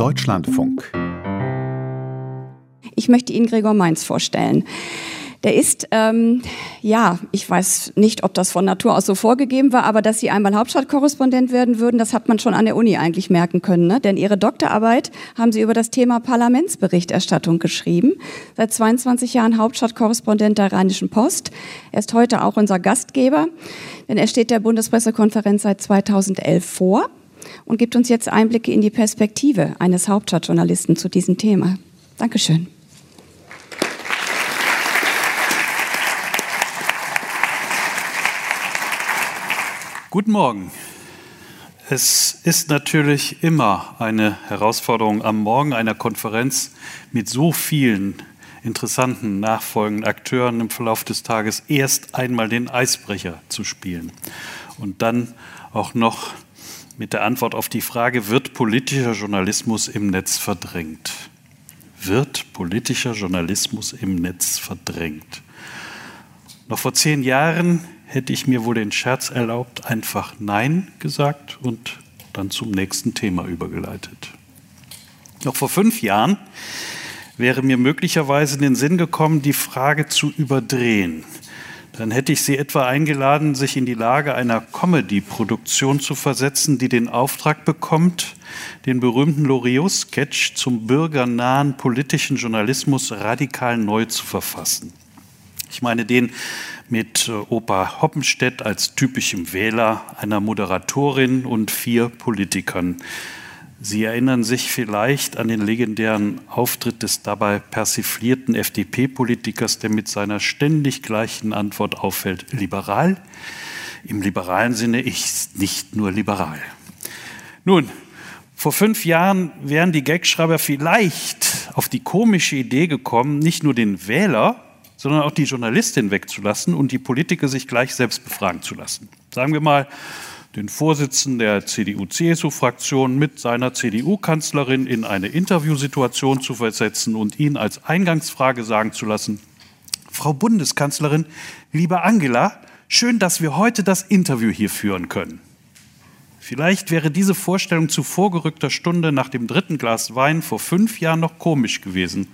Deutschlandfunk. Ich möchte Ihnen Gregor Mainz vorstellen. Der ist, ähm, ja, ich weiß nicht, ob das von Natur aus so vorgegeben war, aber dass Sie einmal Hauptstadtkorrespondent werden würden, das hat man schon an der Uni eigentlich merken können. Ne? Denn Ihre Doktorarbeit haben Sie über das Thema Parlamentsberichterstattung geschrieben. Seit 22 Jahren Hauptstadtkorrespondent der Rheinischen Post. Er ist heute auch unser Gastgeber, denn er steht der Bundespressekonferenz seit 2011 vor und gibt uns jetzt Einblicke in die Perspektive eines Hauptstadtjournalisten zu diesem Thema. Dankeschön. Guten Morgen. Es ist natürlich immer eine Herausforderung am Morgen einer Konferenz mit so vielen interessanten nachfolgenden Akteuren im Verlauf des Tages erst einmal den Eisbrecher zu spielen und dann auch noch mit der Antwort auf die Frage, wird politischer Journalismus im Netz verdrängt? Wird politischer Journalismus im Netz verdrängt? Noch vor zehn Jahren hätte ich mir wohl den Scherz erlaubt, einfach Nein gesagt und dann zum nächsten Thema übergeleitet. Noch vor fünf Jahren wäre mir möglicherweise in den Sinn gekommen, die Frage zu überdrehen. Dann hätte ich Sie etwa eingeladen, sich in die Lage einer Comedy-Produktion zu versetzen, die den Auftrag bekommt, den berühmten Loriot-Sketch zum bürgernahen politischen Journalismus radikal neu zu verfassen. Ich meine den mit äh, Opa Hoppenstedt als typischem Wähler, einer Moderatorin und vier Politikern. Sie erinnern sich vielleicht an den legendären Auftritt des dabei persiflierten FDP-Politikers, der mit seiner ständig gleichen Antwort auffällt, liberal? Im liberalen Sinne ist nicht nur liberal. Nun, vor fünf Jahren wären die Gagschreiber vielleicht auf die komische Idee gekommen, nicht nur den Wähler, sondern auch die Journalistin wegzulassen und die Politiker sich gleich selbst befragen zu lassen. Sagen wir mal, den Vorsitzenden der CDU-CSU-Fraktion mit seiner CDU-Kanzlerin in eine Interviewsituation zu versetzen und ihn als Eingangsfrage sagen zu lassen, Frau Bundeskanzlerin, liebe Angela, schön, dass wir heute das Interview hier führen können. Vielleicht wäre diese Vorstellung zu vorgerückter Stunde nach dem dritten Glas Wein vor fünf Jahren noch komisch gewesen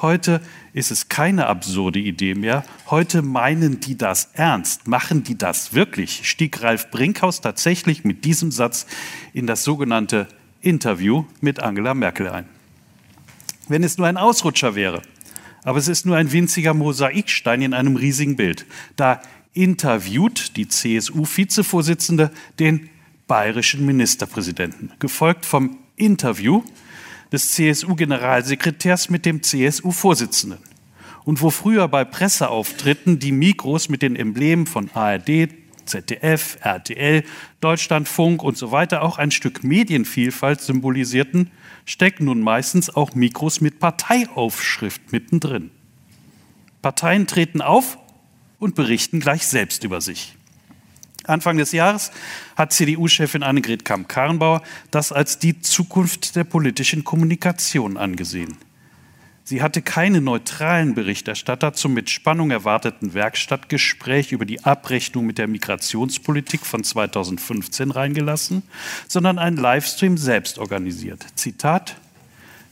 Heute ist es keine absurde Idee mehr. Heute meinen die das ernst. Machen die das wirklich? Stieg Ralf Brinkhaus tatsächlich mit diesem Satz in das sogenannte Interview mit Angela Merkel ein. Wenn es nur ein Ausrutscher wäre, aber es ist nur ein winziger Mosaikstein in einem riesigen Bild. Da interviewt die CSU-Vizevorsitzende den bayerischen Ministerpräsidenten, gefolgt vom Interview des CSU-Generalsekretärs mit dem CSU-Vorsitzenden. Und wo früher bei Presseauftritten die Mikros mit den Emblemen von ARD, ZDF, RTL, Deutschlandfunk und so weiter auch ein Stück Medienvielfalt symbolisierten, stecken nun meistens auch Mikros mit Parteiaufschrift mittendrin. Parteien treten auf und berichten gleich selbst über sich. Anfang des Jahres hat CDU-Chefin Annegret Kamm-Karrenbauer das als die Zukunft der politischen Kommunikation angesehen. Sie hatte keine neutralen Berichterstatter zum mit Spannung erwarteten Werkstattgespräch über die Abrechnung mit der Migrationspolitik von 2015 reingelassen, sondern einen Livestream selbst organisiert. Zitat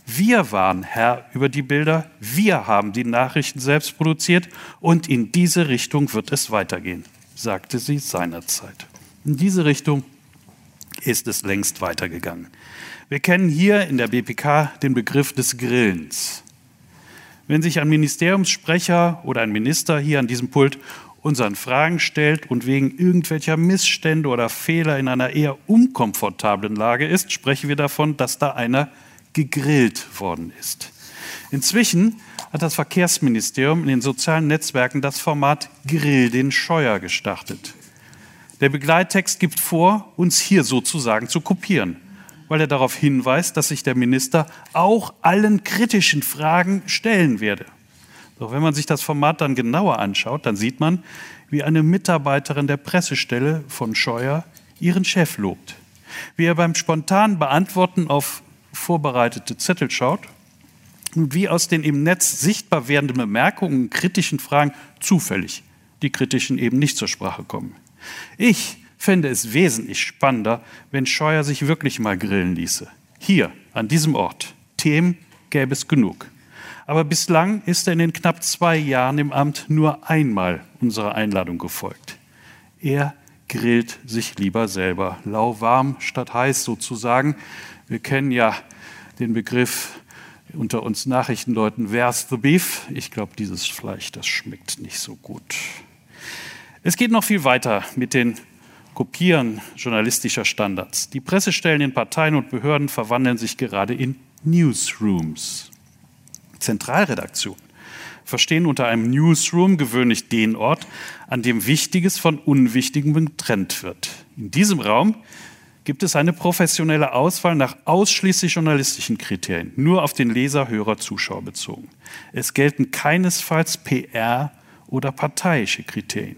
wir waren Herr über die Bilder, wir haben die Nachrichten selbst produziert und in diese Richtung wird es weitergehen sagte sie seinerzeit. In diese Richtung ist es längst weitergegangen. Wir kennen hier in der BPK den Begriff des Grillens. Wenn sich ein Ministeriumssprecher oder ein Minister hier an diesem Pult unseren Fragen stellt und wegen irgendwelcher Missstände oder Fehler in einer eher unkomfortablen Lage ist, sprechen wir davon, dass da einer gegrillt worden ist. Inzwischen hat das Verkehrsministerium in den sozialen Netzwerken das Format Grill den Scheuer gestartet. Der Begleittext gibt vor, uns hier sozusagen zu kopieren, weil er darauf hinweist, dass sich der Minister auch allen kritischen Fragen stellen werde. Doch wenn man sich das Format dann genauer anschaut, dann sieht man, wie eine Mitarbeiterin der Pressestelle von Scheuer ihren Chef lobt. Wie er beim spontanen Beantworten auf vorbereitete Zettel schaut wie aus den im Netz sichtbar werdenden Bemerkungen kritischen Fragen zufällig die kritischen eben nicht zur Sprache kommen. Ich fände es wesentlich spannender, wenn Scheuer sich wirklich mal grillen ließe. Hier an diesem Ort. Themen gäbe es genug. Aber bislang ist er in den knapp zwei Jahren im Amt nur einmal unserer Einladung gefolgt. Er grillt sich lieber selber, lauwarm statt heiß sozusagen. Wir kennen ja den Begriff unter uns Nachrichtenleuten, where's the beef? Ich glaube, dieses Fleisch, das schmeckt nicht so gut. Es geht noch viel weiter mit den Kopieren journalistischer Standards. Die Pressestellen in Parteien und Behörden verwandeln sich gerade in Newsrooms. Zentralredaktionen verstehen unter einem Newsroom gewöhnlich den Ort, an dem Wichtiges von Unwichtigem getrennt wird. In diesem Raum gibt es eine professionelle Auswahl nach ausschließlich journalistischen Kriterien, nur auf den Leser, Hörer, Zuschauer bezogen. Es gelten keinesfalls PR oder parteiische Kriterien.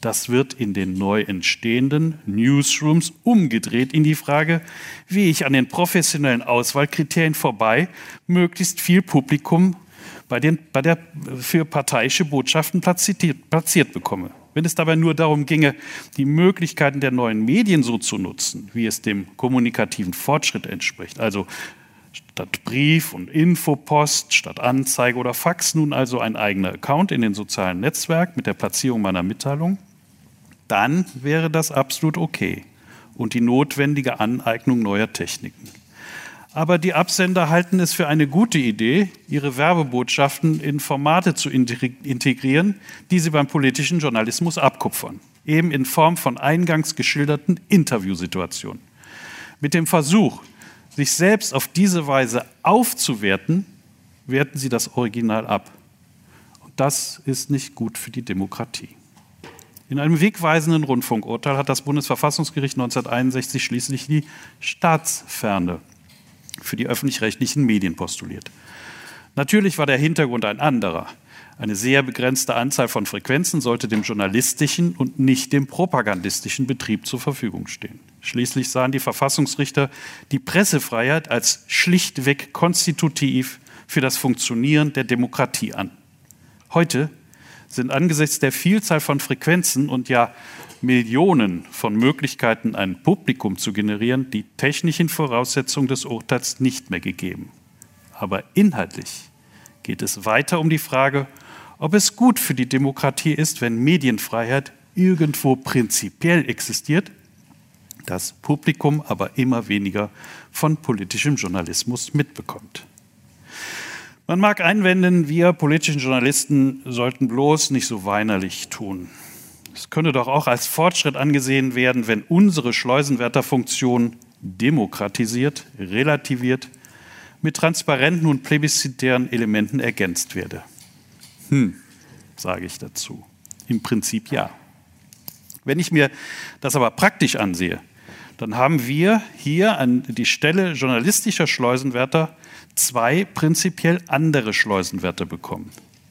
Das wird in den neu entstehenden Newsrooms umgedreht in die Frage, wie ich an den professionellen Auswahlkriterien vorbei möglichst viel Publikum bei, den, bei der, für parteiische Botschaften platziert, platziert bekomme. Wenn es dabei nur darum ginge, die Möglichkeiten der neuen Medien so zu nutzen, wie es dem kommunikativen Fortschritt entspricht, also statt Brief und Infopost, statt Anzeige oder Fax nun also ein eigener Account in den sozialen Netzwerken mit der Platzierung meiner Mitteilung, dann wäre das absolut okay und die notwendige Aneignung neuer Techniken. Aber die Absender halten es für eine gute Idee, ihre Werbebotschaften in Formate zu integrieren, die sie beim politischen Journalismus abkupfern, eben in Form von eingangs geschilderten Interviewsituationen. Mit dem Versuch, sich selbst auf diese Weise aufzuwerten, werten sie das Original ab. Und das ist nicht gut für die Demokratie. In einem wegweisenden Rundfunkurteil hat das Bundesverfassungsgericht 1961 schließlich die Staatsferne für die öffentlich-rechtlichen Medien postuliert. Natürlich war der Hintergrund ein anderer. Eine sehr begrenzte Anzahl von Frequenzen sollte dem journalistischen und nicht dem propagandistischen Betrieb zur Verfügung stehen. Schließlich sahen die Verfassungsrichter die Pressefreiheit als schlichtweg konstitutiv für das Funktionieren der Demokratie an. Heute sind angesichts der Vielzahl von Frequenzen und ja Millionen von Möglichkeiten, ein Publikum zu generieren, die technischen Voraussetzungen des Urteils nicht mehr gegeben. Aber inhaltlich geht es weiter um die Frage, ob es gut für die Demokratie ist, wenn Medienfreiheit irgendwo prinzipiell existiert, das Publikum aber immer weniger von politischem Journalismus mitbekommt. Man mag einwenden, wir politischen Journalisten sollten bloß nicht so weinerlich tun. Es könnte doch auch als Fortschritt angesehen werden, wenn unsere Schleusenwärterfunktion demokratisiert, relativiert, mit transparenten und plebiszitären Elementen ergänzt werde. Hm, sage ich dazu. Im Prinzip ja. Wenn ich mir das aber praktisch ansehe, dann haben wir hier an die Stelle journalistischer Schleusenwärter zwei prinzipiell andere Schleusenwärter bekommen.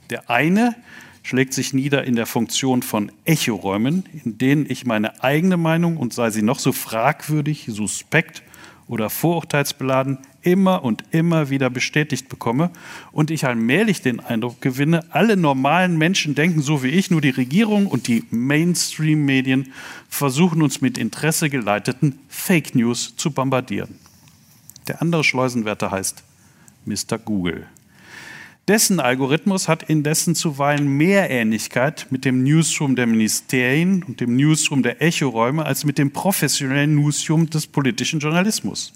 Der eine schlägt sich nieder in der Funktion von Echoräumen, in denen ich meine eigene Meinung und sei sie noch so fragwürdig, suspekt oder vorurteilsbeladen immer und immer wieder bestätigt bekomme und ich allmählich den Eindruck gewinne, alle normalen Menschen denken so wie ich, nur die Regierung und die Mainstream-Medien versuchen uns mit Interesse geleiteten Fake News zu bombardieren. Der andere Schleusenwärter heißt Mr. Google. Dessen Algorithmus hat indessen zuweilen mehr Ähnlichkeit mit dem Newsroom der Ministerien und dem Newsroom der Echoräume als mit dem professionellen Newsroom des politischen Journalismus.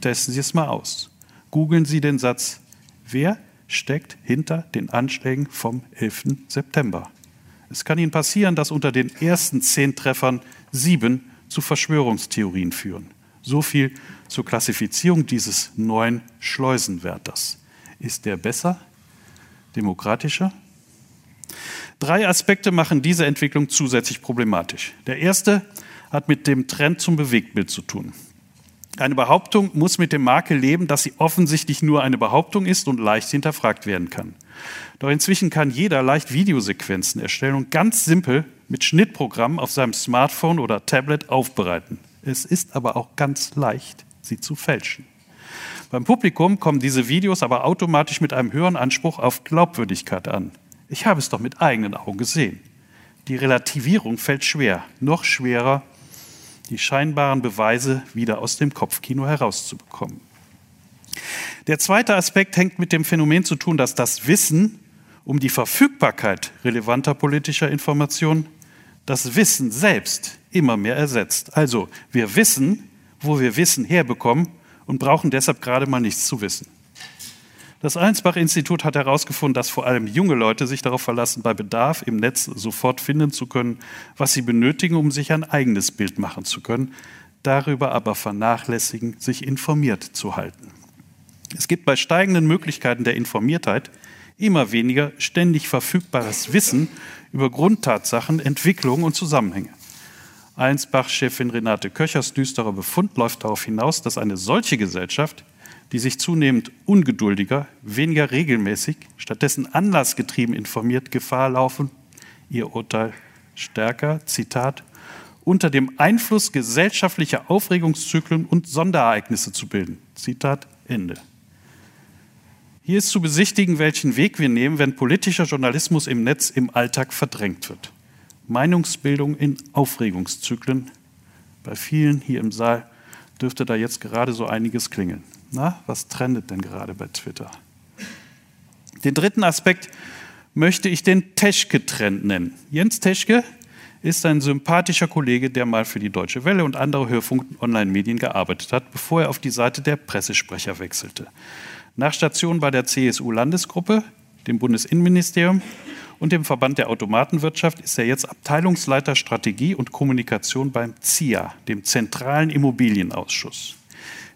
Testen Sie es mal aus. Googeln Sie den Satz, wer steckt hinter den Anschlägen vom 11. September? Es kann Ihnen passieren, dass unter den ersten zehn Treffern sieben zu Verschwörungstheorien führen. So viel zur Klassifizierung dieses neuen Schleusenwärters. Ist der besser? Demokratischer? Drei Aspekte machen diese Entwicklung zusätzlich problematisch. Der erste hat mit dem Trend zum Bewegtbild zu tun. Eine Behauptung muss mit dem Makel leben, dass sie offensichtlich nur eine Behauptung ist und leicht hinterfragt werden kann. Doch inzwischen kann jeder leicht Videosequenzen erstellen und ganz simpel mit Schnittprogrammen auf seinem Smartphone oder Tablet aufbereiten. Es ist aber auch ganz leicht, sie zu fälschen. Beim Publikum kommen diese Videos aber automatisch mit einem höheren Anspruch auf Glaubwürdigkeit an. Ich habe es doch mit eigenen Augen gesehen. Die Relativierung fällt schwer, noch schwerer, die scheinbaren Beweise wieder aus dem Kopfkino herauszubekommen. Der zweite Aspekt hängt mit dem Phänomen zu tun, dass das Wissen um die Verfügbarkeit relevanter politischer Informationen das Wissen selbst immer mehr ersetzt. Also wir wissen, wo wir Wissen herbekommen und brauchen deshalb gerade mal nichts zu wissen. Das Allensbach-Institut hat herausgefunden, dass vor allem junge Leute sich darauf verlassen, bei Bedarf im Netz sofort finden zu können, was sie benötigen, um sich ein eigenes Bild machen zu können, darüber aber vernachlässigen, sich informiert zu halten. Es gibt bei steigenden Möglichkeiten der Informiertheit immer weniger ständig verfügbares Wissen über Grundtatsachen, Entwicklungen und Zusammenhänge. Allensbach-Chefin Renate Köchers düsterer Befund läuft darauf hinaus, dass eine solche Gesellschaft die sich zunehmend ungeduldiger, weniger regelmäßig, stattdessen anlassgetrieben informiert, Gefahr laufen, ihr Urteil stärker, Zitat, unter dem Einfluss gesellschaftlicher Aufregungszyklen und Sonderereignisse zu bilden. Zitat Ende. Hier ist zu besichtigen, welchen Weg wir nehmen, wenn politischer Journalismus im Netz im Alltag verdrängt wird. Meinungsbildung in Aufregungszyklen. Bei vielen hier im Saal dürfte da jetzt gerade so einiges klingeln. Na, was trendet denn gerade bei Twitter? Den dritten Aspekt möchte ich den Teschke-Trend nennen. Jens Teschke ist ein sympathischer Kollege, der mal für die Deutsche Welle und andere Hörfunk- und Online-Medien gearbeitet hat, bevor er auf die Seite der Pressesprecher wechselte. Nach Station bei der CSU-Landesgruppe, dem Bundesinnenministerium und dem Verband der Automatenwirtschaft ist er jetzt Abteilungsleiter Strategie und Kommunikation beim ZIA, dem Zentralen Immobilienausschuss.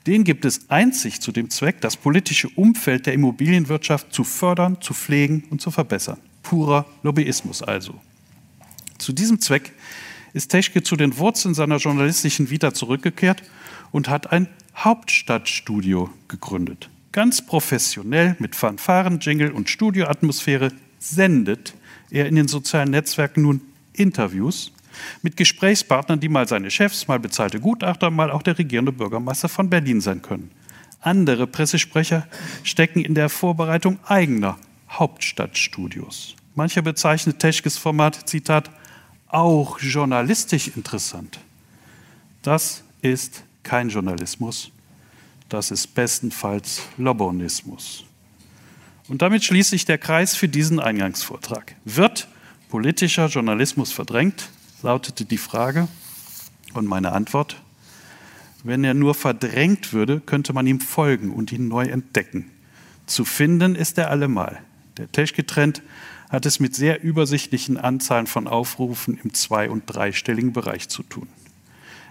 Den gibt es einzig zu dem Zweck, das politische Umfeld der Immobilienwirtschaft zu fördern, zu pflegen und zu verbessern. Purer Lobbyismus also. Zu diesem Zweck ist Teschke zu den Wurzeln seiner journalistischen Vita zurückgekehrt und hat ein Hauptstadtstudio gegründet. Ganz professionell mit Fanfaren, Jingle und Studioatmosphäre sendet er in den sozialen Netzwerken nun Interviews mit Gesprächspartnern, die mal seine Chefs, mal bezahlte Gutachter, mal auch der regierende Bürgermeister von Berlin sein können. Andere Pressesprecher stecken in der Vorbereitung eigener Hauptstadtstudios. Mancher bezeichnet Teschkes Format, Zitat, auch journalistisch interessant. Das ist kein Journalismus, das ist bestenfalls Lobbonismus. Und damit schließt sich der Kreis für diesen Eingangsvortrag. Wird politischer Journalismus verdrängt? lautete die Frage. Und meine Antwort, wenn er nur verdrängt würde, könnte man ihm folgen und ihn neu entdecken. Zu finden ist er allemal. Der Teschke-Trend hat es mit sehr übersichtlichen Anzahlen von Aufrufen im zwei- und dreistelligen Bereich zu tun.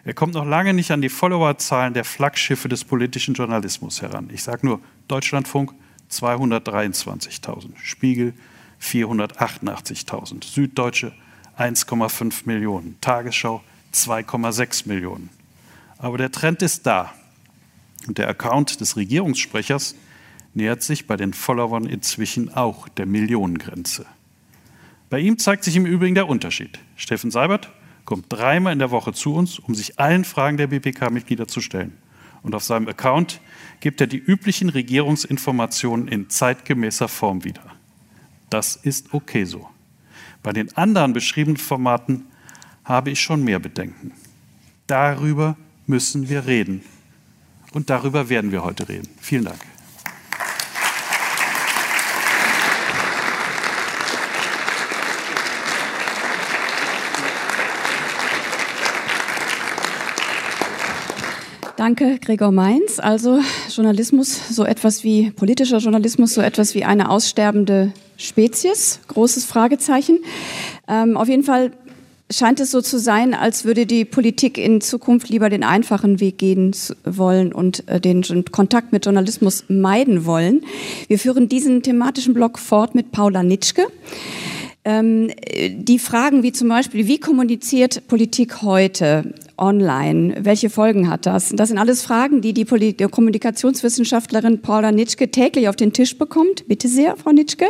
Er kommt noch lange nicht an die Followerzahlen der Flaggschiffe des politischen Journalismus heran. Ich sage nur Deutschlandfunk 223.000, Spiegel 488.000, Süddeutsche 1,5 Millionen, Tagesschau 2,6 Millionen. Aber der Trend ist da. Und der Account des Regierungssprechers nähert sich bei den Followern inzwischen auch der Millionengrenze. Bei ihm zeigt sich im Übrigen der Unterschied. Steffen Seibert kommt dreimal in der Woche zu uns, um sich allen Fragen der BPK-Mitglieder zu stellen. Und auf seinem Account gibt er die üblichen Regierungsinformationen in zeitgemäßer Form wieder. Das ist okay so. Bei den anderen beschriebenen Formaten habe ich schon mehr Bedenken. Darüber müssen wir reden. Und darüber werden wir heute reden. Vielen Dank. Danke, Gregor Mainz. Also Journalismus, so etwas wie politischer Journalismus, so etwas wie eine aussterbende Spezies? Großes Fragezeichen. Ähm, auf jeden Fall scheint es so zu sein, als würde die Politik in Zukunft lieber den einfachen Weg gehen wollen und äh, den Kontakt mit Journalismus meiden wollen. Wir führen diesen thematischen Block fort mit Paula Nitschke. Ähm, die Fragen wie zum Beispiel, wie kommuniziert Politik heute online? Welche Folgen hat das? Das sind alles Fragen, die die, Polit Kommunikationswissenschaftlerin Paula Nitschke täglich auf den Tisch bekommt. Bitte sehr, Frau Nitschke.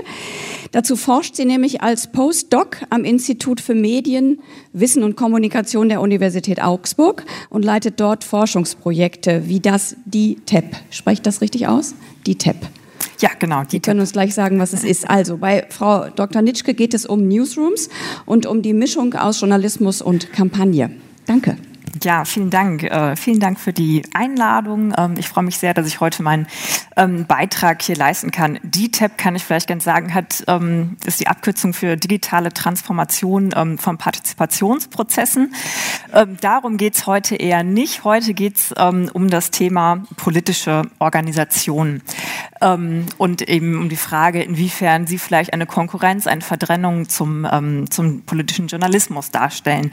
Dazu forscht sie nämlich als Postdoc am Institut für Medien, Wissen und Kommunikation der Universität Augsburg und leitet dort Forschungsprojekte wie das DITEP. Sprecht das richtig aus? DITEP. Ja, genau. Die können uns gleich sagen, was es ist. Also bei Frau Dr. Nitschke geht es um Newsrooms und um die Mischung aus Journalismus und Kampagne. Danke. Ja, vielen Dank. Äh, vielen Dank für die Einladung. Ähm, ich freue mich sehr, dass ich heute meinen ähm, Beitrag hier leisten kann. DTAP kann ich vielleicht ganz sagen, hat, ähm, ist die Abkürzung für digitale Transformation ähm, von Partizipationsprozessen. Ähm, darum geht es heute eher nicht. Heute geht es ähm, um das Thema politische Organisation und eben um die Frage, inwiefern sie vielleicht eine Konkurrenz, eine Verdrennung zum, zum politischen Journalismus darstellen.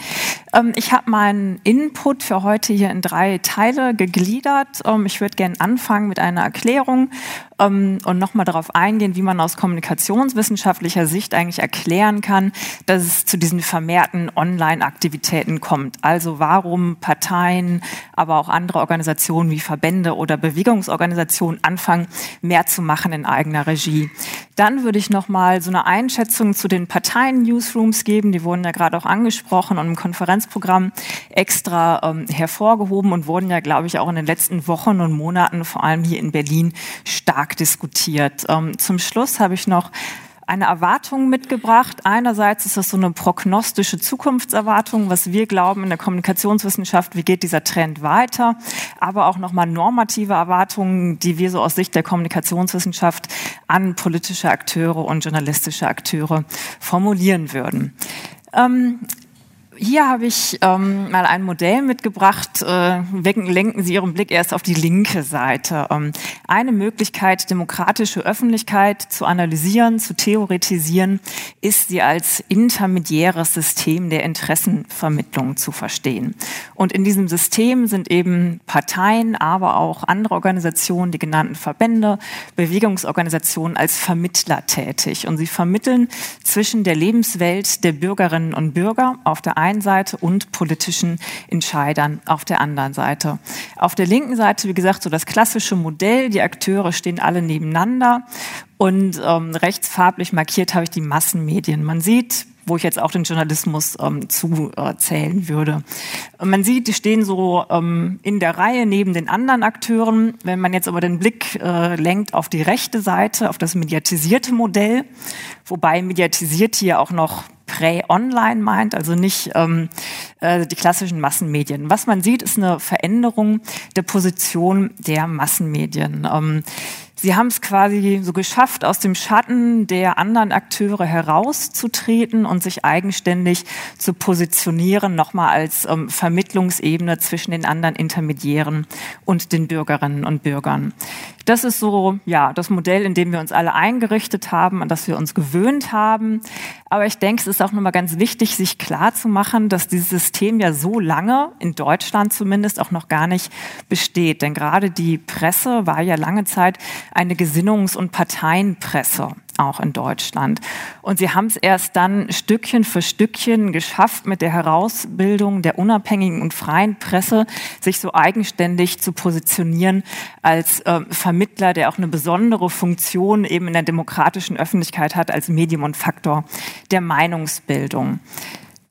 ich habe meinen Input für heute hier in drei Teile gegliedert. ich würde gerne anfangen mit einer Erklärung Erklärung ähm, und nochmal darauf eingehen, wie man aus kommunikationswissenschaftlicher Sicht eigentlich erklären kann, dass es zu diesen vermehrten Online-Aktivitäten kommt. Also warum Parteien, aber auch andere Organisationen wie Verbände oder Bewegungsorganisationen anfangen, mehr zu machen in eigener Regie. Dann würde ich nochmal so eine Einschätzung zu den Parteien-Newsrooms geben. Die wurden ja gerade auch angesprochen und im Konferenzprogramm extra ähm, hervorgehoben und wurden ja, glaube ich, auch in den letzten Wochen und Monaten, vor allem hier in Berlin, stark diskutiert. Ähm, zum Schluss habe ich noch eine Erwartung mitgebracht. Einerseits ist das so eine prognostische Zukunftserwartung, was wir glauben in der Kommunikationswissenschaft, wie geht dieser Trend weiter, aber auch nochmal normative Erwartungen, die wir so aus Sicht der Kommunikationswissenschaft an politische Akteure und journalistische Akteure formulieren würden. Ähm, hier habe ich ähm, mal ein Modell mitgebracht. Äh, lenken Sie Ihren Blick erst auf die linke Seite. Ähm, eine Möglichkeit, demokratische Öffentlichkeit zu analysieren, zu theoretisieren, ist sie als intermediäres System der Interessenvermittlung zu verstehen. Und in diesem System sind eben Parteien, aber auch andere Organisationen, die genannten Verbände, Bewegungsorganisationen als Vermittler tätig. Und sie vermitteln zwischen der Lebenswelt der Bürgerinnen und Bürger auf der einen Seite und politischen Entscheidern auf der anderen Seite. Auf der linken Seite, wie gesagt, so das klassische Modell, die Akteure stehen alle nebeneinander und ähm, rechtsfarblich markiert habe ich die Massenmedien. Man sieht, wo ich jetzt auch den Journalismus ähm, zuzählen äh, würde. Man sieht, die stehen so ähm, in der Reihe neben den anderen Akteuren. Wenn man jetzt aber den Blick äh, lenkt auf die rechte Seite, auf das mediatisierte Modell, wobei mediatisiert hier auch noch Prä-Online meint, also nicht ähm, äh, die klassischen Massenmedien. Was man sieht, ist eine Veränderung der Position der Massenmedien. Ähm, Sie haben es quasi so geschafft, aus dem Schatten der anderen Akteure herauszutreten und sich eigenständig zu positionieren, nochmal als ähm, Vermittlungsebene zwischen den anderen Intermediären und den Bürgerinnen und Bürgern. Das ist so, ja, das Modell, in dem wir uns alle eingerichtet haben, an das wir uns gewöhnt haben. Aber ich denke, es ist auch nochmal ganz wichtig, sich klar zu machen, dass dieses System ja so lange, in Deutschland zumindest, auch noch gar nicht besteht. Denn gerade die Presse war ja lange Zeit eine Gesinnungs- und Parteienpresse auch in Deutschland. Und sie haben es erst dann Stückchen für Stückchen geschafft, mit der Herausbildung der unabhängigen und freien Presse sich so eigenständig zu positionieren als äh, Vermittler, der auch eine besondere Funktion eben in der demokratischen Öffentlichkeit hat als Medium und Faktor der Meinungsbildung.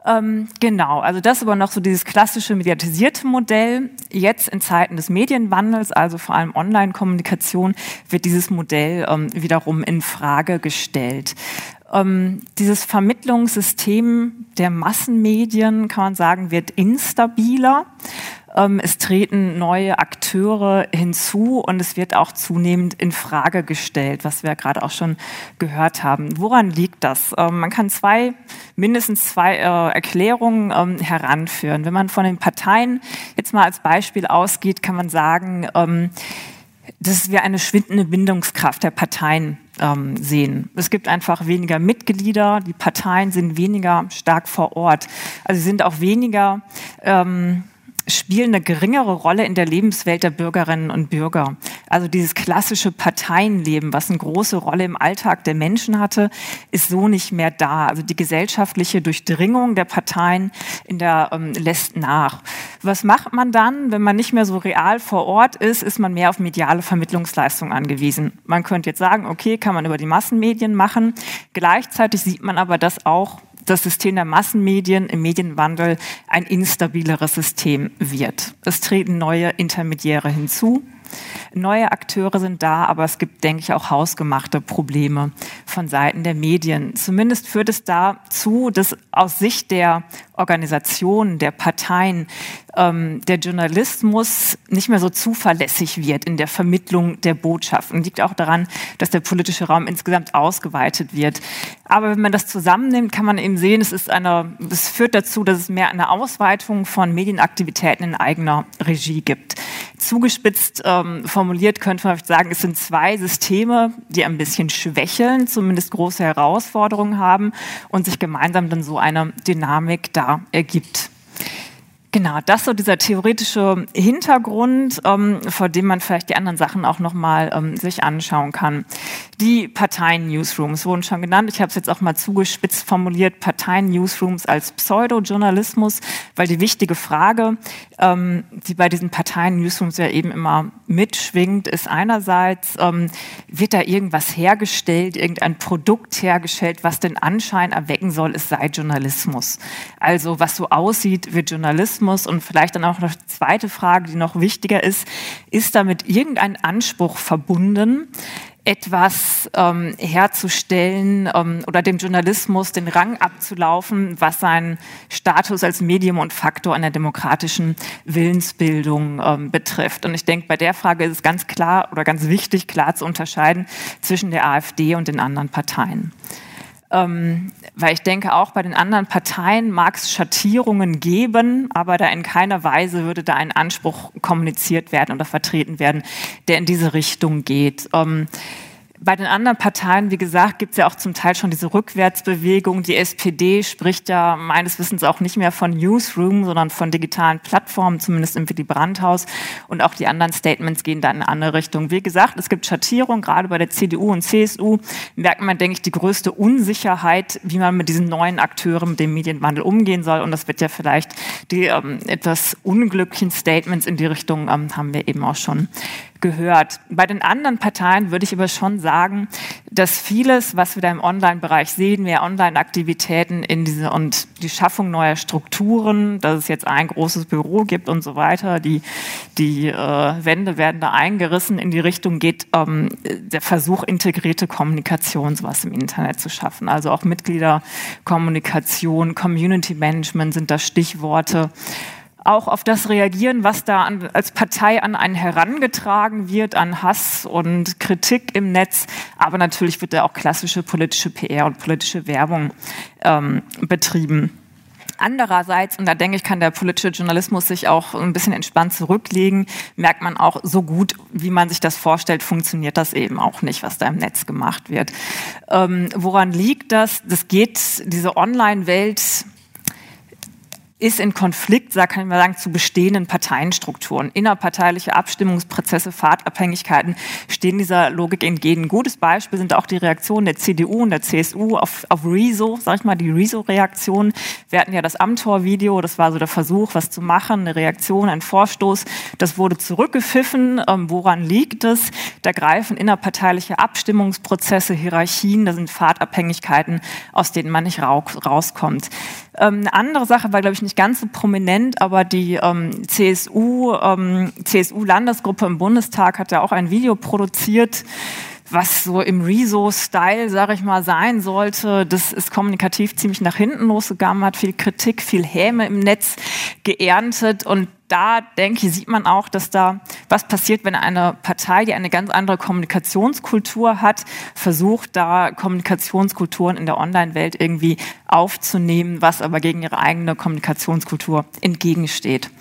Ähm, genau, also das aber noch so dieses klassische mediatisierte Modell. Jetzt in Zeiten des Medienwandels, also vor allem Online-Kommunikation, wird dieses Modell ähm, wiederum in Frage gestellt. Ähm, dieses Vermittlungssystem der Massenmedien, kann man sagen, wird instabiler. Ähm, es treten neue Akteure hinzu und es wird auch zunehmend in Frage gestellt, was wir gerade auch schon gehört haben. Woran liegt das? Ähm, man kann zwei, mindestens zwei äh, Erklärungen ähm, heranführen. Wenn man von den Parteien jetzt mal als Beispiel ausgeht, kann man sagen, dass wir eine schwindende Bindungskraft der Parteien sehen. Es gibt einfach weniger Mitglieder, die Parteien sind weniger stark vor Ort. Also sie sind auch weniger spielen eine geringere Rolle in der Lebenswelt der Bürgerinnen und Bürger. Also dieses klassische Parteienleben, was eine große Rolle im Alltag der Menschen hatte, ist so nicht mehr da. Also die gesellschaftliche Durchdringung der Parteien in der, ähm, lässt nach. Was macht man dann, wenn man nicht mehr so real vor Ort ist, ist man mehr auf mediale Vermittlungsleistung angewiesen. Man könnte jetzt sagen, okay, kann man über die Massenmedien machen. Gleichzeitig sieht man aber, dass auch das System der Massenmedien im Medienwandel ein instabileres System wird. Es treten neue Intermediäre hinzu. Neue Akteure sind da, aber es gibt, denke ich, auch hausgemachte Probleme von Seiten der Medien. Zumindest führt es dazu, dass aus Sicht der Organisationen, der Parteien, ähm, der Journalismus nicht mehr so zuverlässig wird in der Vermittlung der Botschaften. Liegt auch daran, dass der politische Raum insgesamt ausgeweitet wird. Aber wenn man das zusammennimmt, kann man eben sehen, es ist eine, es führt dazu, dass es mehr eine Ausweitung von Medienaktivitäten in eigener Regie gibt. Zugespitzt ähm, formuliert könnte man sagen, es sind zwei Systeme, die ein bisschen schwächeln, zumindest große Herausforderungen haben und sich gemeinsam dann so eine Dynamik da ergibt. Genau, das so dieser theoretische Hintergrund, ähm, vor dem man vielleicht die anderen Sachen auch nochmal ähm, sich anschauen kann. Die Parteien-Newsrooms wurden schon genannt. Ich habe es jetzt auch mal zugespitzt formuliert, Parteien-Newsrooms als Pseudo-Journalismus, weil die wichtige Frage, ähm, die bei diesen Parteien-Newsrooms ja eben immer mitschwingt, ist einerseits, ähm, wird da irgendwas hergestellt, irgendein Produkt hergestellt, was den Anschein erwecken soll, es sei Journalismus. Also was so aussieht, wird Journalismus Journalismus und vielleicht dann auch noch die zweite Frage, die noch wichtiger ist, ist damit irgendein Anspruch verbunden, etwas ähm, herzustellen ähm, oder dem Journalismus den Rang abzulaufen, was seinen Status als Medium und Faktor einer demokratischen Willensbildung ähm, betrifft. Und ich denke, bei der Frage ist es ganz klar oder ganz wichtig, klar zu unterscheiden zwischen der AfD und den anderen Parteien ähm, weil ich denke, auch bei den anderen Parteien mag es Schattierungen geben, aber da in keiner Weise würde da ein Anspruch kommuniziert werden oder vertreten werden, der in diese Richtung geht. Ähm, bei den anderen Parteien, wie gesagt, gibt es ja auch zum Teil schon diese Rückwärtsbewegung. Die SPD spricht ja meines Wissens auch nicht mehr von Newsroom, sondern von digitalen Plattformen, zumindest im Willy Brandt-Haus. Und auch die anderen Statements gehen da in eine andere Richtung. Wie gesagt, es gibt Schattierungen, gerade bei der CDU und CSU merkt man, denke ich, die größte Unsicherheit, wie man mit diesen neuen Akteuren, mit dem Medienwandel umgehen soll. Und das wird ja vielleicht die ähm, etwas unglücklichen Statements in die Richtung ähm, haben wir eben auch schon gehört. Bei den anderen Parteien würde ich aber schon sagen, dass vieles, was wir da im Online-Bereich sehen, mehr Online-Aktivitäten in diese und die Schaffung neuer Strukturen, dass es jetzt ein großes Büro gibt und so weiter, die, die äh, Wände werden da eingerissen, in die Richtung geht ähm, der Versuch, integrierte Kommunikation, sowas im Internet zu schaffen. Also auch Mitgliederkommunikation, Community Management sind da Stichworte auch auf das reagieren, was da an, als Partei an einen herangetragen wird, an Hass und Kritik im Netz. Aber natürlich wird da auch klassische politische PR und politische Werbung ähm, betrieben. Andererseits, und da denke ich, kann der politische Journalismus sich auch ein bisschen entspannt zurücklegen, merkt man auch, so gut, wie man sich das vorstellt, funktioniert das eben auch nicht, was da im Netz gemacht wird. Ähm, woran liegt das? Das geht, diese Online-Welt ist in Konflikt, da kann ich mal sagen, zu bestehenden Parteienstrukturen. Innerparteiliche Abstimmungsprozesse, Fahrtabhängigkeiten stehen dieser Logik entgegen. Ein gutes Beispiel sind auch die Reaktionen der CDU und der CSU auf, auf Rezo, sag ich mal, die Rezo-Reaktion. Wir hatten ja das Amtor-Video, das war so der Versuch, was zu machen, eine Reaktion, ein Vorstoß. Das wurde zurückgepfiffen. Ähm, woran liegt es? Da greifen innerparteiliche Abstimmungsprozesse, Hierarchien, da sind Fahrtabhängigkeiten, aus denen man nicht rauskommt. Ähm, eine andere Sache war, glaube ich, nicht ganz so prominent, aber die ähm, CSU, ähm, CSU-Landesgruppe im Bundestag hat ja auch ein Video produziert, was so im Rezo-Style, sage ich mal, sein sollte. Das ist kommunikativ ziemlich nach hinten losgegangen, hat viel Kritik, viel Häme im Netz geerntet und da denke ich, sieht man auch, dass da was passiert, wenn eine Partei, die eine ganz andere Kommunikationskultur hat, versucht, da Kommunikationskulturen in der Online-Welt irgendwie aufzunehmen, was aber gegen ihre eigene Kommunikationskultur entgegensteht.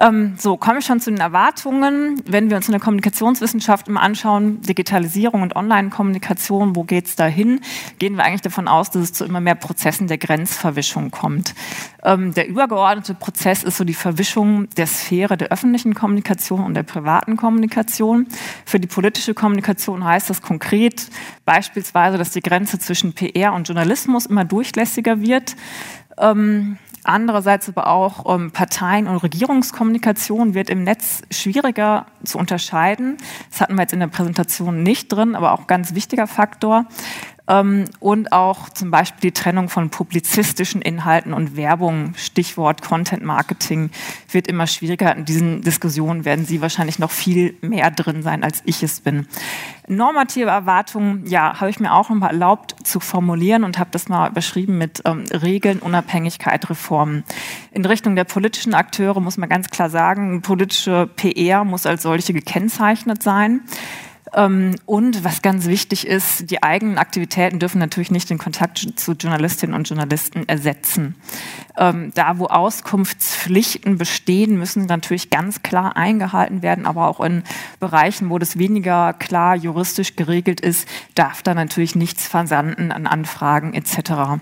Ähm, so, komme ich schon zu den Erwartungen. Wenn wir uns in der Kommunikationswissenschaft immer anschauen, Digitalisierung und Online-Kommunikation, wo geht's da hin? Gehen wir eigentlich davon aus, dass es zu immer mehr Prozessen der Grenzverwischung kommt. Ähm, der übergeordnete Prozess ist so die Verwischung der Sphäre der öffentlichen Kommunikation und der privaten Kommunikation. Für die politische Kommunikation heißt das konkret beispielsweise, dass die Grenze zwischen PR und Journalismus immer durchlässiger wird. Ähm, Andererseits aber auch ähm, Parteien- und Regierungskommunikation wird im Netz schwieriger zu unterscheiden. Das hatten wir jetzt in der Präsentation nicht drin, aber auch ganz wichtiger Faktor. Ähm, und auch zum Beispiel die Trennung von publizistischen Inhalten und Werbung, Stichwort Content Marketing, wird immer schwieriger. In diesen Diskussionen werden Sie wahrscheinlich noch viel mehr drin sein, als ich es bin. Normative Erwartungen, ja, habe ich mir auch nochmal erlaubt zu formulieren und habe das mal überschrieben mit ähm, Regeln, Unabhängigkeit, Reformen. In Richtung der politischen Akteure muss man ganz klar sagen, politische PR muss als solche gekennzeichnet sein. Ähm, und was ganz wichtig ist, die eigenen Aktivitäten dürfen natürlich nicht den Kontakt zu Journalistinnen und Journalisten ersetzen. Ähm, da, wo Auskunftspflichten bestehen, müssen natürlich ganz klar eingehalten werden, aber auch in Bereichen, wo das weniger klar juristisch geregelt ist, darf da natürlich nichts versanden an Anfragen etc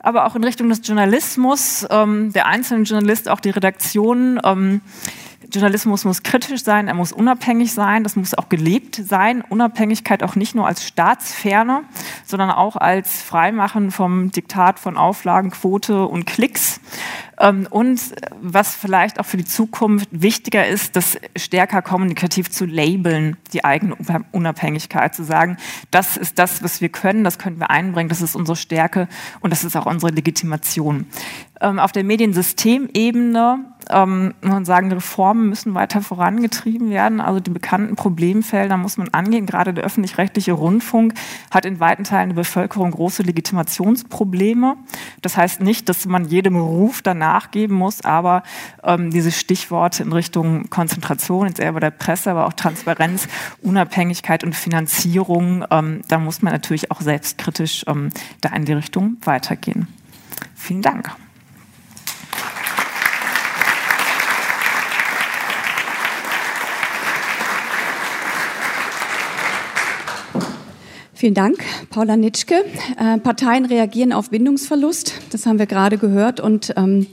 aber auch in Richtung des Journalismus, ähm, der einzelne Journalist, auch die Redaktion. Ähm, Journalismus muss kritisch sein, er muss unabhängig sein, das muss auch gelebt sein. Unabhängigkeit auch nicht nur als Staatsferne, sondern auch als Freimachen vom Diktat von Auflagen, Quote und Klicks. Ähm, und was vielleicht auch für die Zukunft wichtiger ist, das stärker kommunikativ zu labeln, die eigene Unabhängigkeit, zu sagen, das ist das, was wir können, das können wir einbringen, das ist unsere Stärke und das ist auch unsere Legitimation. Ähm, auf der Mediensystemebene ähm, muss man sagen, Reformen müssen weiter vorangetrieben werden. Also die bekannten Problemfelder muss man angehen. Gerade der öffentlich-rechtliche Rundfunk hat in weiten Teilen der Bevölkerung große Legitimationsprobleme. Das heißt nicht, dass man jedem Ruf danach geben muss, aber ähm, diese Stichworte in Richtung Konzentration, jetzt eher bei der Presse, aber auch Transparenz, Unabhängigkeit und Finanzierung, ähm, da muss man natürlich auch selbstkritisch ähm, da in die Richtung weitergehen. Vielen Dank. Vielen Dank, Paula Nitschke. Äh, Parteien reagieren auf Bindungsverlust, das haben wir gerade gehört. Und ähm,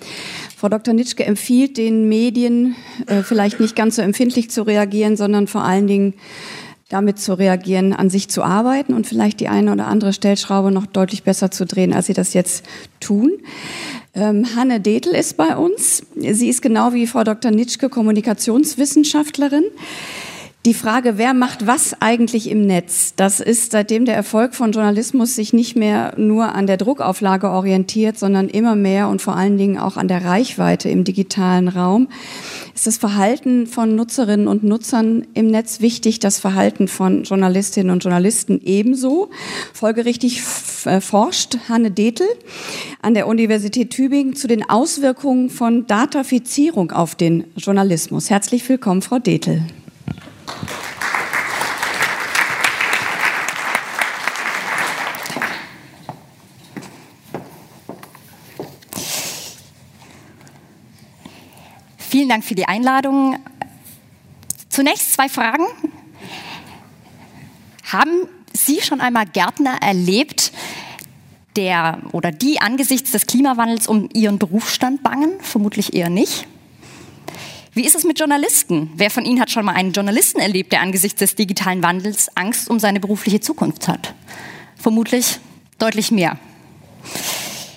Frau Dr. Nitschke empfiehlt den Medien, äh, vielleicht nicht ganz so empfindlich zu reagieren, sondern vor allen Dingen damit zu reagieren, an sich zu arbeiten und vielleicht die eine oder andere Stellschraube noch deutlich besser zu drehen, als sie das jetzt tun. Ähm, Hanne Detel ist bei uns. Sie ist genau wie Frau Dr. Nitschke Kommunikationswissenschaftlerin. Die Frage, wer macht was eigentlich im Netz, das ist seitdem der Erfolg von Journalismus sich nicht mehr nur an der Druckauflage orientiert, sondern immer mehr und vor allen Dingen auch an der Reichweite im digitalen Raum, ist das Verhalten von Nutzerinnen und Nutzern im Netz wichtig, das Verhalten von Journalistinnen und Journalisten ebenso. Folgerichtig äh, forscht Hanne Detel an der Universität Tübingen zu den Auswirkungen von Datafizierung auf den Journalismus. Herzlich willkommen, Frau Detel. Vielen Dank für die Einladung. Zunächst zwei Fragen. Haben Sie schon einmal Gärtner erlebt, der oder die angesichts des Klimawandels um ihren Berufsstand bangen? Vermutlich eher nicht. Wie ist es mit Journalisten? Wer von Ihnen hat schon mal einen Journalisten erlebt, der angesichts des digitalen Wandels Angst um seine berufliche Zukunft hat? Vermutlich deutlich mehr.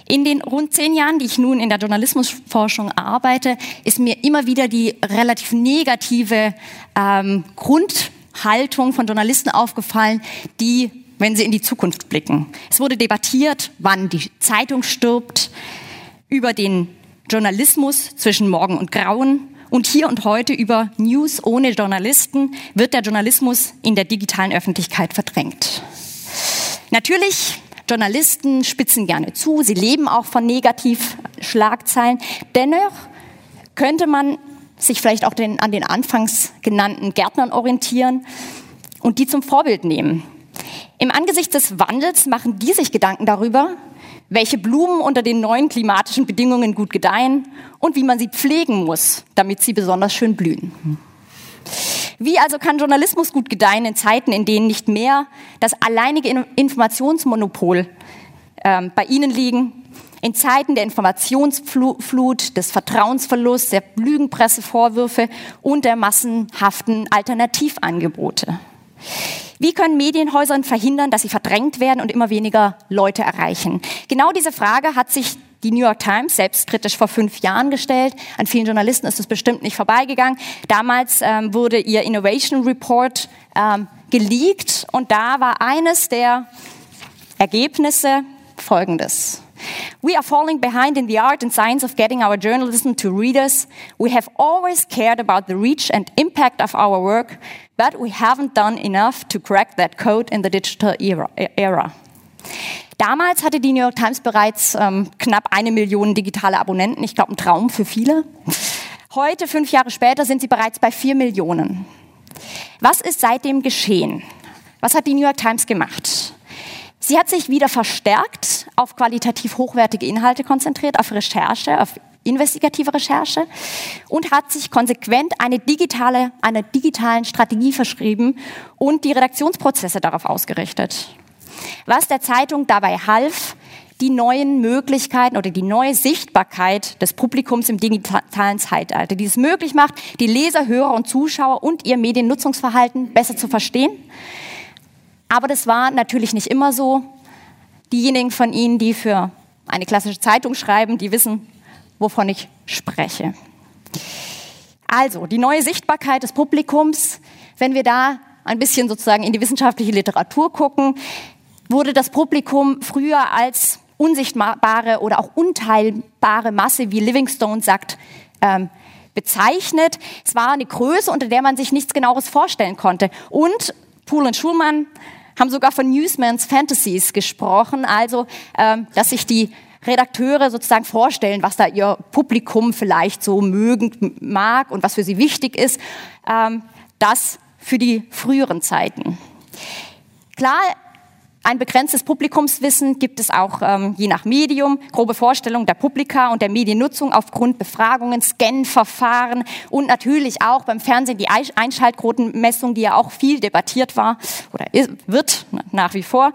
In den rund zehn Jahren, die ich nun in der Journalismusforschung arbeite, ist mir immer wieder die relativ negative ähm, Grundhaltung von Journalisten aufgefallen, die, wenn sie in die Zukunft blicken. Es wurde debattiert, wann die Zeitung stirbt, über den Journalismus zwischen Morgen und Grauen, und hier und heute über News ohne Journalisten wird der Journalismus in der digitalen Öffentlichkeit verdrängt. Natürlich, Journalisten spitzen gerne zu, sie leben auch von Negativschlagzeilen. Dennoch könnte man sich vielleicht auch den, an den anfangs genannten Gärtnern orientieren und die zum Vorbild nehmen. Im Angesicht des Wandels machen die sich Gedanken darüber, welche Blumen unter den neuen klimatischen Bedingungen gut gedeihen und wie man sie pflegen muss, damit sie besonders schön blühen. Wie also kann Journalismus gut gedeihen in Zeiten, in denen nicht mehr das alleinige Informationsmonopol äh, bei Ihnen liegen, in Zeiten der Informationsflut, des Vertrauensverlusts, der Lügenpressevorwürfe und der massenhaften Alternativangebote? Wie können Medienhäuser verhindern, dass sie verdrängt werden und immer weniger Leute erreichen? Genau diese Frage hat sich die New York Times selbstkritisch vor fünf Jahren gestellt. An vielen Journalisten ist es bestimmt nicht vorbeigegangen. Damals ähm, wurde ihr Innovation Report ähm, geleakt und da war eines der Ergebnisse folgendes. We are falling behind in the art and science of getting our journalism to readers. We have always cared about the reach and impact of our work, but we haven't done enough to crack that code in the digital era. Damals hatte die New York Times bereits ähm, knapp eine Million digitale Abonnenten. Ich glaube, ein Traum für viele. Heute, fünf Jahre später, sind sie bereits bei vier Millionen. Was ist seitdem geschehen? Was hat die New York Times gemacht? Sie hat sich wieder verstärkt auf qualitativ hochwertige Inhalte konzentriert, auf Recherche, auf investigative Recherche und hat sich konsequent eine digitale, einer digitalen Strategie verschrieben und die Redaktionsprozesse darauf ausgerichtet. Was der Zeitung dabei half, die neuen Möglichkeiten oder die neue Sichtbarkeit des Publikums im digitalen Zeitalter, die es möglich macht, die Leser, Hörer und Zuschauer und ihr Mediennutzungsverhalten besser zu verstehen. Aber das war natürlich nicht immer so. Diejenigen von Ihnen, die für eine klassische Zeitung schreiben, die wissen, wovon ich spreche. Also, die neue Sichtbarkeit des Publikums, wenn wir da ein bisschen sozusagen in die wissenschaftliche Literatur gucken, wurde das Publikum früher als unsichtbare oder auch unteilbare Masse, wie Livingstone sagt, ähm, bezeichnet. Es war eine Größe, unter der man sich nichts genaueres vorstellen konnte. Und Poole und Schulmann haben sogar von Newsmans Fantasies gesprochen, also ähm, dass sich die Redakteure sozusagen vorstellen, was da ihr Publikum vielleicht so mögen mag und was für sie wichtig ist. Ähm, das für die früheren Zeiten. Klar ein begrenztes Publikumswissen gibt es auch ähm, je nach Medium, grobe Vorstellung der Publika und der Mediennutzung aufgrund Befragungen, Scan-Verfahren und natürlich auch beim Fernsehen die Einschaltquotenmessung, die ja auch viel debattiert war oder wird nach wie vor.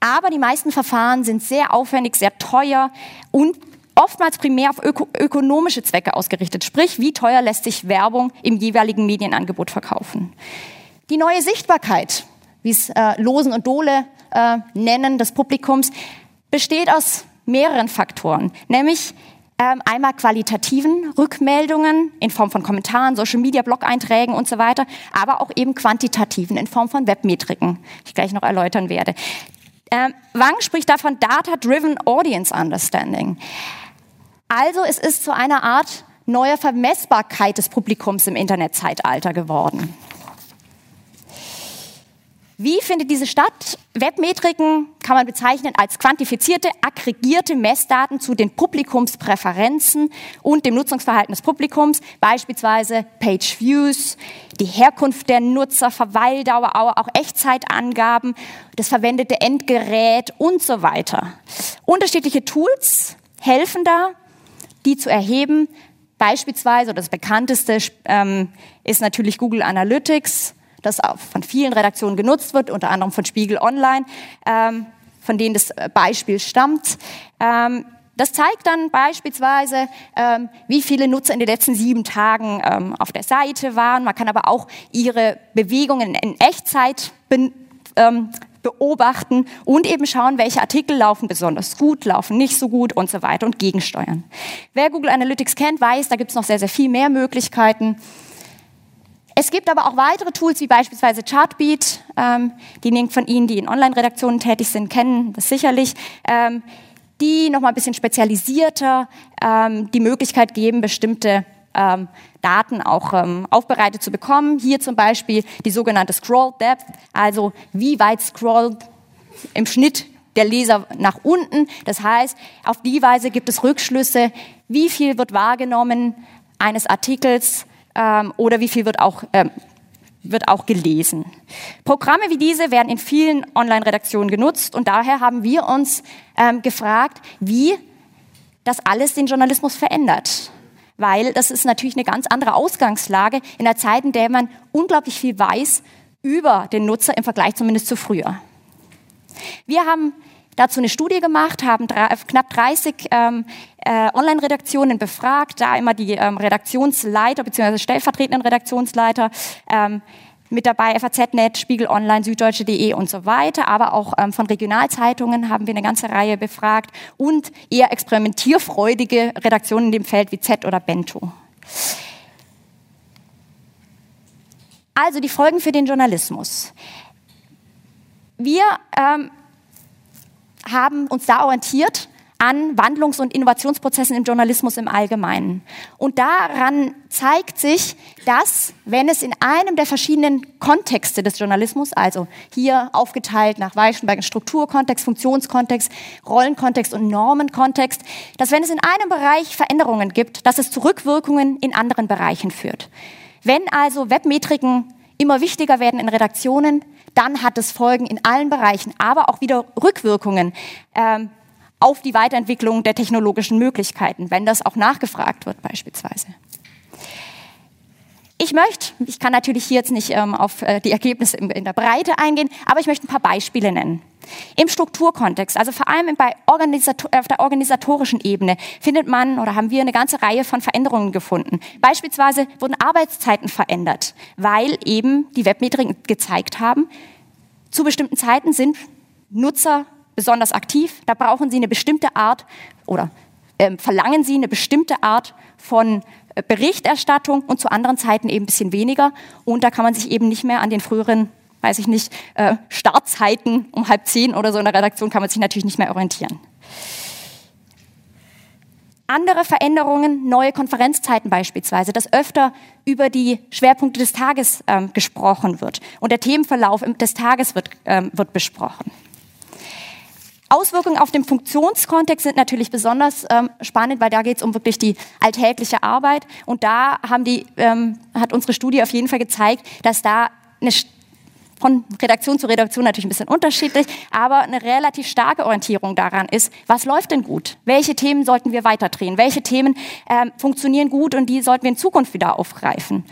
Aber die meisten Verfahren sind sehr aufwendig, sehr teuer und oftmals primär auf öko ökonomische Zwecke ausgerichtet. Sprich, wie teuer lässt sich Werbung im jeweiligen Medienangebot verkaufen. Die neue Sichtbarkeit, wie es äh, Losen und Dole äh, nennen des Publikums, besteht aus mehreren Faktoren, nämlich ähm, einmal qualitativen Rückmeldungen in Form von Kommentaren, Social Media, Blog-Einträgen und so weiter, aber auch eben quantitativen in Form von Webmetriken, die ich gleich noch erläutern werde. Ähm, Wang spricht davon Data-Driven Audience Understanding. Also es ist zu einer Art neuer Vermessbarkeit des Publikums im Internetzeitalter geworden. Wie findet diese statt? Webmetriken kann man bezeichnen als quantifizierte, aggregierte Messdaten zu den Publikumspräferenzen und dem Nutzungsverhalten des Publikums, beispielsweise Page Views, die Herkunft der Nutzer, Verweildauer, auch Echtzeitangaben, das verwendete Endgerät und so weiter. Unterschiedliche Tools helfen da, die zu erheben. Beispielsweise, oder das bekannteste ähm, ist natürlich Google Analytics das von vielen Redaktionen genutzt wird, unter anderem von Spiegel Online, ähm, von denen das äh, Beispiel stammt. Ähm, das zeigt dann beispielsweise, ähm, wie viele Nutzer in den letzten sieben Tagen ähm, auf der Seite waren. Man kann aber auch ihre Bewegungen in Echtzeit ähm, beobachten und eben schauen, welche Artikel laufen besonders gut, laufen nicht so gut und so weiter und gegensteuern. Wer Google Analytics kennt, weiß, da gibt es noch sehr, sehr viel mehr Möglichkeiten. Es gibt aber auch weitere Tools, wie beispielsweise Chartbeat. Ähm, diejenigen von Ihnen, die in Online-Redaktionen tätig sind, kennen das sicherlich. Ähm, die nochmal ein bisschen spezialisierter ähm, die Möglichkeit geben, bestimmte ähm, Daten auch ähm, aufbereitet zu bekommen. Hier zum Beispiel die sogenannte Scroll Depth, also wie weit scrollt im Schnitt der Leser nach unten. Das heißt, auf die Weise gibt es Rückschlüsse, wie viel wird wahrgenommen eines Artikels ähm, oder wie viel wird auch, ähm, wird auch gelesen. Programme wie diese werden in vielen Online-Redaktionen genutzt und daher haben wir uns ähm, gefragt, wie das alles den Journalismus verändert. Weil das ist natürlich eine ganz andere Ausgangslage in einer Zeit, in der man unglaublich viel weiß über den Nutzer im Vergleich zumindest zu früher. Wir haben dazu eine Studie gemacht, haben drei, knapp 30 ähm, äh, Online-Redaktionen befragt, da immer die ähm, Redaktionsleiter bzw. stellvertretenden Redaktionsleiter ähm, mit dabei, FAZ.net, Spiegel Online, Süddeutsche.de und so weiter, aber auch ähm, von Regionalzeitungen haben wir eine ganze Reihe befragt und eher experimentierfreudige Redaktionen in dem Feld wie Z oder Bento. Also die Folgen für den Journalismus. Wir ähm, haben uns da orientiert an Wandlungs- und Innovationsprozessen im Journalismus im Allgemeinen. Und daran zeigt sich, dass wenn es in einem der verschiedenen Kontexte des Journalismus, also hier aufgeteilt nach Weichenberg Strukturkontext, Funktionskontext, Rollenkontext und Normenkontext, dass wenn es in einem Bereich Veränderungen gibt, dass es zu Rückwirkungen in anderen Bereichen führt. Wenn also Webmetriken immer wichtiger werden in Redaktionen, dann hat es Folgen in allen Bereichen, aber auch wieder Rückwirkungen. Ähm, auf die Weiterentwicklung der technologischen Möglichkeiten, wenn das auch nachgefragt wird beispielsweise. Ich möchte, ich kann natürlich hier jetzt nicht ähm, auf äh, die Ergebnisse in, der Breite eingehen, aber ich möchte ein paar Beispiele nennen. Im Strukturkontext, also vor allem bei auf der organisatorischen Ebene, findet man oder haben wir eine ganze Reihe von Veränderungen gefunden. Beispielsweise wurden Arbeitszeiten verändert, weil eben die Webmetriken gezeigt haben, zu bestimmten Zeiten sind Nutzer besonders aktiv. Da brauchen Sie eine bestimmte Art oder äh, verlangen Sie eine bestimmte Art von Berichterstattung und zu anderen Zeiten eben ein bisschen weniger. Und da kann man sich eben nicht mehr an den früheren, weiß ich nicht, äh, Startzeiten um halb zehn oder so in der Redaktion kann man sich natürlich nicht mehr orientieren. Andere Veränderungen, neue Konferenzzeiten beispielsweise, dass öfter über die Schwerpunkte des Tages ähm, gesprochen wird und der Themenverlauf des Tages wird, ähm, wird besprochen. Auswirkungen auf den Funktionskontext sind natürlich besonders ähm, spannend, weil da geht es um wirklich die alltägliche Arbeit. Und da haben die, ähm, hat unsere Studie auf jeden Fall gezeigt, dass da eine von Redaktion zu Redaktion natürlich ein bisschen unterschiedlich, aber eine relativ starke Orientierung daran ist, was läuft denn gut? Welche Themen sollten wir weiterdrehen? Welche Themen ähm, funktionieren gut und die sollten wir in Zukunft wieder aufgreifen?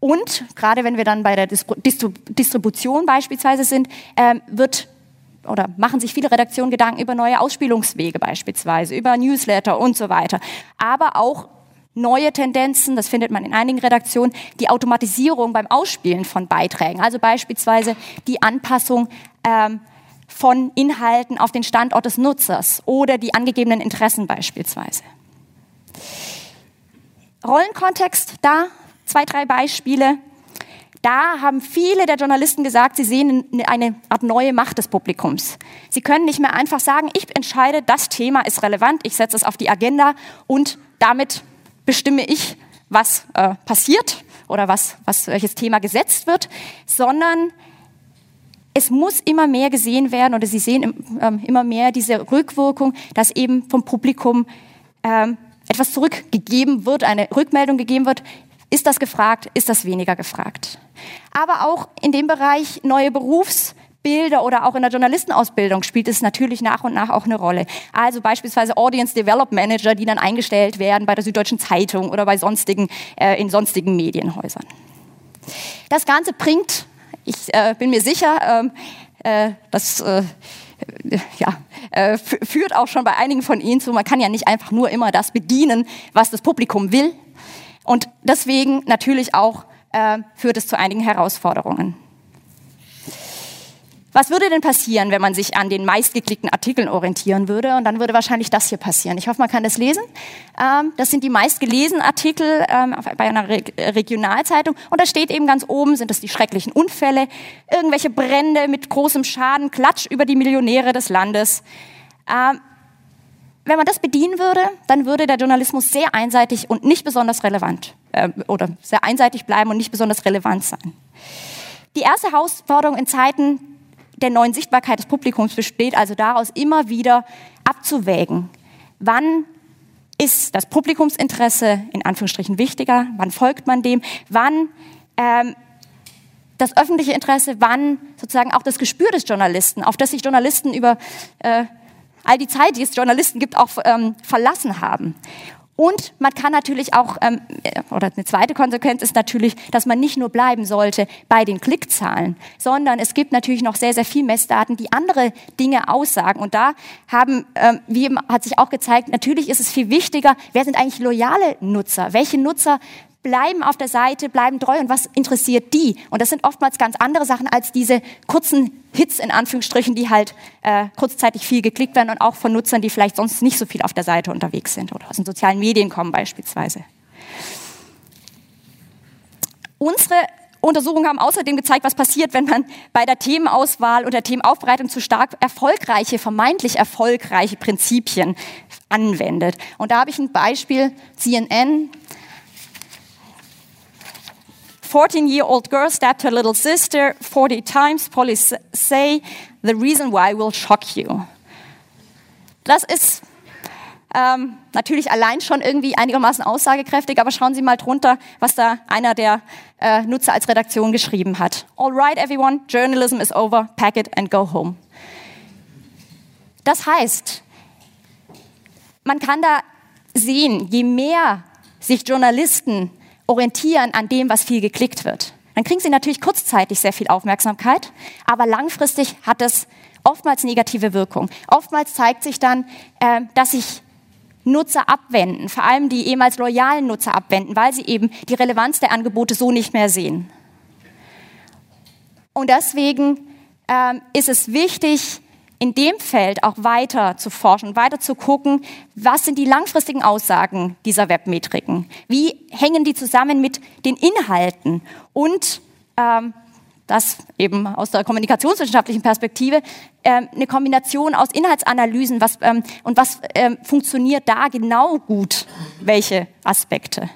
Und gerade wenn wir dann bei der Distribution beispielsweise sind, ähm, wird oder machen sich viele Redaktionen Gedanken über neue Ausspielungswege beispielsweise, über Newsletter und so weiter. Aber auch neue Tendenzen, das findet man in einigen Redaktionen, die Automatisierung beim Ausspielen von Beiträgen, also beispielsweise die Anpassung ähm, von Inhalten auf den Standort des Nutzers oder die angegebenen Interessen beispielsweise. Rollenkontext, da zwei, drei Beispiele. Da haben viele der Journalisten gesagt, sie sehen eine Art neue Macht des Publikums. Sie können nicht mehr einfach sagen, ich entscheide, das Thema ist relevant, ich setze es auf die Agenda und damit bestimme ich, was äh, passiert oder was, was, welches Thema gesetzt wird, sondern es muss immer mehr gesehen werden oder Sie sehen ähm, immer mehr diese Rückwirkung, dass eben vom Publikum ähm, etwas zurückgegeben wird, eine Rückmeldung gegeben wird, ist das gefragt? Ist das weniger gefragt? Aber auch in dem Bereich neue Berufsbilder oder auch in der Journalistenausbildung spielt es natürlich nach und nach auch eine Rolle. Also beispielsweise Audience Development Manager, die dann eingestellt werden bei der Süddeutschen Zeitung oder bei sonstigen, äh, in sonstigen Medienhäusern. Das Ganze bringt, ich äh, bin mir sicher, ähm, äh, das äh, ja, äh, führt auch schon bei einigen von Ihnen zu, man kann ja nicht einfach nur immer das bedienen, was das Publikum will, und deswegen natürlich auch äh, führt es zu einigen Herausforderungen. Was würde denn passieren, wenn man sich an den meistgeklickten Artikeln orientieren würde? Und dann würde wahrscheinlich das hier passieren. Ich hoffe, man kann das lesen. Ähm, das sind die meistgelesenen Artikel ähm, bei einer Re Regionalzeitung. Und da steht eben ganz oben, sind das die schrecklichen Unfälle, irgendwelche Brände mit großem Schaden, Klatsch über die Millionäre des Landes. Ähm, wenn man das bedienen würde, dann würde der Journalismus sehr einseitig und nicht besonders relevant äh, oder sehr einseitig bleiben und nicht besonders relevant sein. Die erste Herausforderung in Zeiten der neuen Sichtbarkeit des Publikums besteht also daraus, immer wieder abzuwägen, wann ist das Publikumsinteresse in Anführungsstrichen wichtiger, wann folgt man dem, wann ähm, das öffentliche Interesse, wann sozusagen auch das Gespür des Journalisten, auf das sich Journalisten über äh, all die Zeit, die es Journalisten gibt, auch ähm, verlassen haben. Und man kann natürlich auch, ähm, äh, oder eine zweite Konsequenz ist natürlich, dass man nicht nur bleiben sollte bei den Klickzahlen, sondern es gibt natürlich noch sehr, sehr viel Messdaten, die andere Dinge aussagen. Und da haben, ähm, wie hat sich auch gezeigt, natürlich ist es viel wichtiger, wer sind eigentlich loyale Nutzer? Welche Nutzer bleiben auf der Seite, bleiben treu und was interessiert die? Und das sind oftmals ganz andere Sachen als diese kurzen Hits in Anführungsstrichen, die halt äh, kurzzeitig viel geklickt werden und auch von Nutzern, die vielleicht sonst nicht so viel auf der Seite unterwegs sind oder aus den sozialen Medien kommen beispielsweise. Unsere Untersuchungen haben außerdem gezeigt, was passiert, wenn man bei der Themenauswahl und der Themenaufbereitung zu stark erfolgreiche, vermeintlich erfolgreiche Prinzipien anwendet. Und da habe ich ein Beispiel, CNN. 14-year-old girl stabbed her little sister 40 times. Police say the reason why will shock you. Das ist ähm, natürlich allein schon irgendwie einigermaßen aussagekräftig, aber schauen Sie mal drunter, was da einer der äh, Nutzer als Redaktion geschrieben hat. All right, everyone, journalism is over, pack it and go home. Das heißt, man kann da sehen, je mehr sich Journalisten orientieren an dem, was viel geklickt wird, dann kriegen sie natürlich kurzzeitig sehr viel Aufmerksamkeit, aber langfristig hat es oftmals negative Wirkung. Oftmals zeigt sich dann, äh, dass sich Nutzer abwenden, vor allem die ehemals loyalen Nutzer abwenden, weil sie eben die Relevanz der Angebote so nicht mehr sehen. Und deswegen ähm, ist es wichtig, in dem Feld auch weiter zu forschen, weiter zu gucken, was sind die langfristigen Aussagen dieser Webmetriken? Wie hängen die zusammen mit den Inhalten und ähm, das eben aus der kommunikationswissenschaftlichen Perspektive, äh, eine Kombination aus Inhaltsanalysen was, ähm, und was ähm, funktioniert da genau gut, welche Aspekte.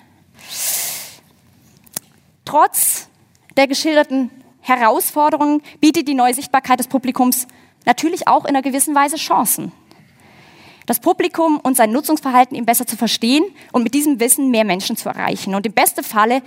Trotz der geschilderten Herausforderungen bietet die neue Sichtbarkeit des Publikums natürlich auch in einer gewissen Weise Chancen. Das Publikum und sein Nutzungsverhalten eben besser zu verstehen und mit diesem Wissen mehr Menschen zu erreichen. Und im besten Falle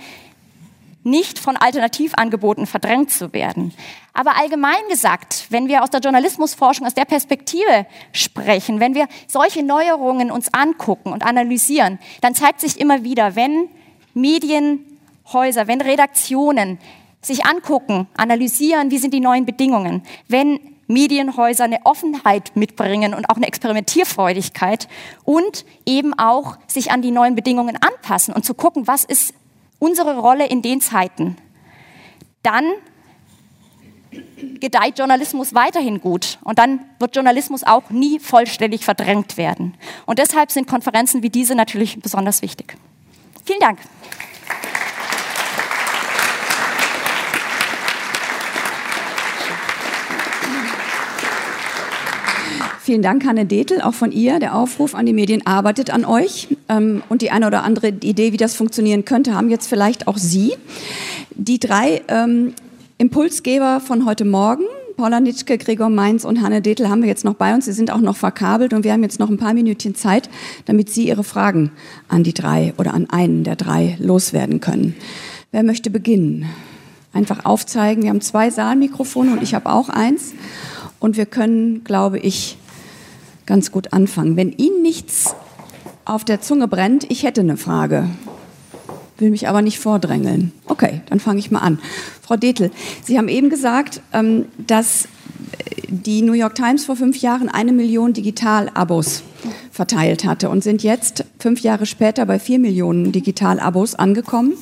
nicht von Alternativangeboten verdrängt zu werden. Aber allgemein gesagt, wenn wir aus der Journalismusforschung, aus der Perspektive sprechen, wenn wir solche Neuerungen uns angucken und analysieren, dann zeigt sich immer wieder, wenn Medienhäuser, wenn Redaktionen sich angucken, analysieren, wie sind die neuen Bedingungen, wenn Medienhäuser eine Offenheit mitbringen und auch eine Experimentierfreudigkeit und eben auch sich an die neuen Bedingungen anpassen und zu gucken, was ist unsere Rolle in den Zeiten, dann gedeiht Journalismus weiterhin gut und dann wird Journalismus auch nie vollständig verdrängt werden. Und deshalb sind Konferenzen wie diese natürlich besonders wichtig. Vielen Dank. Vielen Dank, Hanne Detel, auch von ihr. Der Aufruf an die Medien arbeitet an euch. Ähm, und die eine oder andere Idee, wie das funktionieren könnte, haben jetzt vielleicht auch Sie. Die drei ähm, Impulsgeber von heute Morgen, Paula Nitschke, Gregor Mainz und Hanne Detel haben wir jetzt noch bei uns. Sie sind auch noch verkabelt und wir haben jetzt noch ein paar Minütchen Zeit, damit Sie Ihre Fragen an die drei oder an einen der drei loswerden können. Wer möchte beginnen? Einfach aufzeigen. Wir haben zwei Saalmikrofone und ich habe auch eins. Und wir können, glaube ich, ganz gut anfangen. Wenn Ihnen nichts auf der Zunge brennt, ich hätte eine Frage, will mich aber nicht vordrängeln. Okay, dann fange ich mal an. Frau Detel, Sie haben eben gesagt, ähm, dass die New York Times vor fünf Jahren eine Million Digital-Abos verteilt hatte und sind jetzt fünf Jahre später bei vier Millionen Digital-Abos angekommen.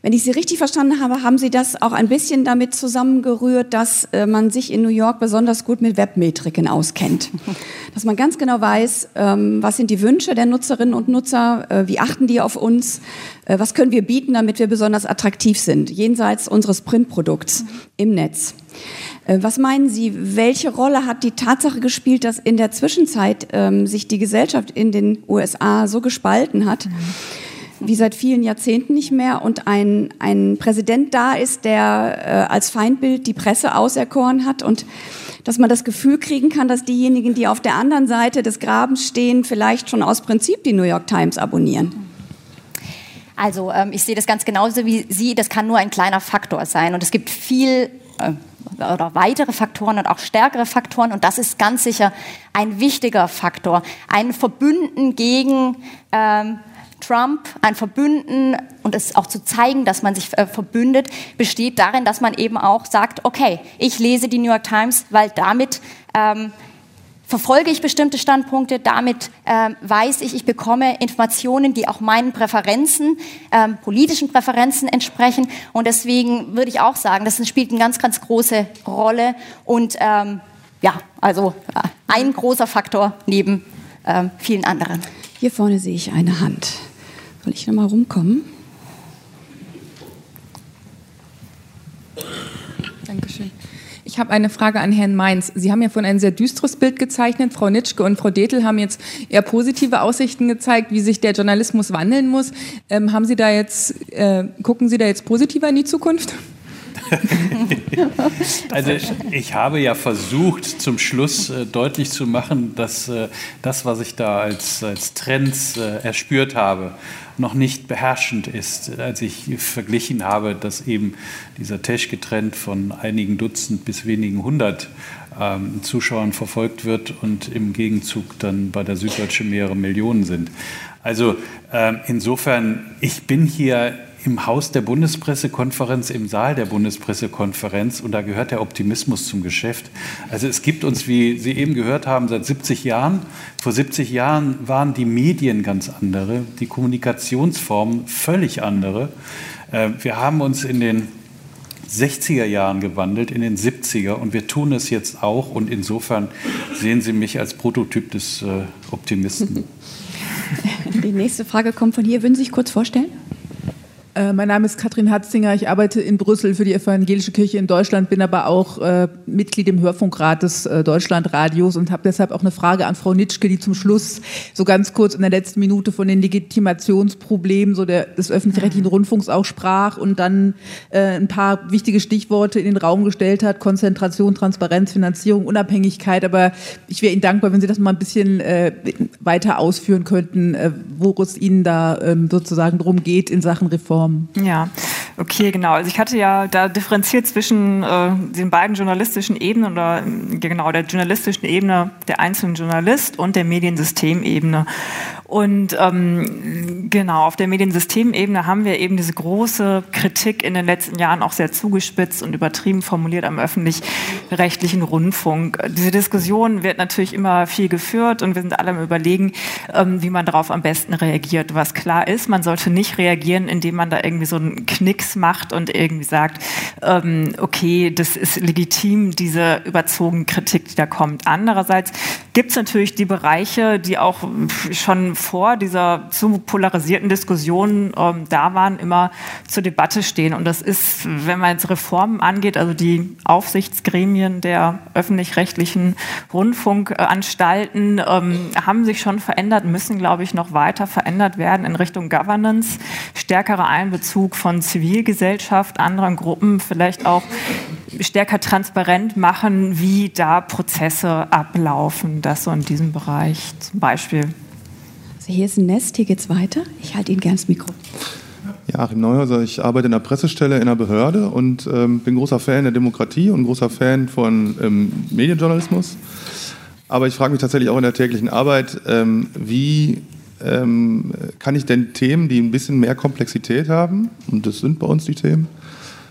Wenn ich Sie richtig verstanden habe, haben Sie das auch ein bisschen damit zusammengerührt, dass äh, man sich in New York besonders gut mit Webmetriken auskennt. Dass man ganz genau weiß, ähm, was sind die Wünsche der Nutzerinnen und Nutzer, äh, wie achten die auf uns, äh, was können wir bieten, damit wir besonders attraktiv sind, jenseits unseres Printprodukts im Netz. Was meinen Sie, welche Rolle hat die Tatsache gespielt, dass in der Zwischenzeit ähm, sich die Gesellschaft in den USA so gespalten hat? Mhm wie seit vielen Jahrzehnten nicht mehr und ein, ein Präsident da ist, der äh, als Feindbild die Presse auserkoren hat und dass man das Gefühl kriegen kann, dass diejenigen, die auf der anderen Seite des Grabens stehen, vielleicht schon aus Prinzip die New York Times abonnieren. Also ähm, ich sehe das ganz genauso wie Sie. Das kann nur ein kleiner Faktor sein und es gibt viel äh, oder weitere Faktoren und auch stärkere Faktoren und das ist ganz sicher ein wichtiger Faktor. Ein Verbünden gegen ähm, Trump, ein Verbünden und es auch zu zeigen, dass man sich äh, verbündet, besteht darin, dass man eben auch sagt, okay, ich lese die New York Times, weil damit ähm, verfolge ich bestimmte Standpunkte, damit ähm, weiß ich, ich bekomme Informationen, die auch meinen Präferenzen, ähm, politischen Präferenzen entsprechen. Und deswegen würde ich auch sagen, das spielt eine ganz, ganz große Rolle. Und ähm, ja, also äh, ein großer Faktor neben ähm, vielen anderen. Hier vorne sehe ich eine Hand. Soll ich nochmal rumkommen? Dankeschön. Ich habe eine Frage an Herrn Mainz. Sie haben ja von ein sehr düsteres Bild gezeichnet. Frau Nitschke und Frau Detel haben jetzt eher positive Aussichten gezeigt, wie sich der Journalismus wandeln muss. Ähm, haben Sie da jetzt, äh, gucken Sie da jetzt positiver in die Zukunft? also ich habe ja versucht, zum Schluss äh, deutlich zu machen, dass äh, das, was ich da als, als Trends äh, erspürt habe, noch nicht beherrschend ist, als ich verglichen habe, dass eben dieser Teschke-Trend von einigen Dutzend bis wenigen hundert ähm, Zuschauern verfolgt wird und im Gegenzug dann bei der Süddeutschen mehrere Millionen sind. Also äh, insofern, ich bin hier im Haus der Bundespressekonferenz, im Saal der Bundespressekonferenz und da gehört der Optimismus zum Geschäft. Also es gibt uns, wie Sie eben gehört haben, seit 70 Jahren. Vor 70 Jahren waren die Medien ganz andere, die Kommunikationsformen völlig andere. Äh, wir haben uns in den 60er Jahren gewandelt, in den 70er und wir tun es jetzt auch und insofern sehen Sie mich als Prototyp des äh, Optimisten. Die nächste Frage kommt von hier. Würden Sie sich kurz vorstellen? Äh, mein Name ist Katrin Hatzinger. Ich arbeite in Brüssel für die Evangelische Kirche in Deutschland, bin aber auch äh, Mitglied im Hörfunkrat des äh, Deutschlandradios und habe deshalb auch eine Frage an Frau Nitschke, die zum Schluss so ganz kurz in der letzten Minute von den Legitimationsproblemen so der, des öffentlich-rechtlichen mhm. Rundfunks auch sprach und dann äh, ein paar wichtige Stichworte in den Raum gestellt hat: Konzentration, Transparenz, Finanzierung, Unabhängigkeit. Aber ich wäre Ihnen dankbar, wenn Sie das mal ein bisschen äh, weiter ausführen könnten, äh, worum es Ihnen da ähm, sozusagen darum geht in Sachen Reform bekommen. Ja, okay, genau. Also ich hatte ja da differenziert zwischen äh, den beiden journalistischen Ebenen oder genau der journalistischen Ebene der einzelnen Journalist und der Mediensystemebene. Und ähm, genau, auf der Mediensystemebene haben wir eben diese große Kritik in den letzten Jahren auch sehr zugespitzt und übertrieben formuliert am öffentlich-rechtlichen Rundfunk. Diese Diskussion wird natürlich immer viel geführt und wir sind alle am Überlegen, ähm, wie man darauf am besten reagiert. Was klar ist, man sollte nicht reagieren, indem man da irgendwie so einen Knicks macht und irgendwie sagt, ähm, okay, das ist legitim, diese überzogene Kritik, die da kommt. Andererseits gibt es natürlich die Bereiche, die auch schon vor dieser zu polarisierten Diskussion ähm, da waren, immer zur Debatte stehen. Und das ist, wenn man jetzt Reformen angeht, also die Aufsichtsgremien der öffentlich-rechtlichen Rundfunkanstalten ähm, haben sich schon verändert, müssen, glaube ich, noch weiter verändert werden in Richtung Governance, stärkerer Einbezug von Zivilgesellschaft, anderen Gruppen, vielleicht auch stärker transparent machen, wie da Prozesse ablaufen. Das so in diesem Bereich zum Beispiel. Also hier ist ein Nest, hier geht es weiter. Ich halte Ihnen gern das Mikro. Ja, Achim Neuhauser, ich arbeite in der Pressestelle in einer Behörde und ähm, bin großer Fan der Demokratie und großer Fan von ähm, Medienjournalismus. Aber ich frage mich tatsächlich auch in der täglichen Arbeit, ähm, wie ähm, kann ich denn Themen, die ein bisschen mehr Komplexität haben, und das sind bei uns die Themen,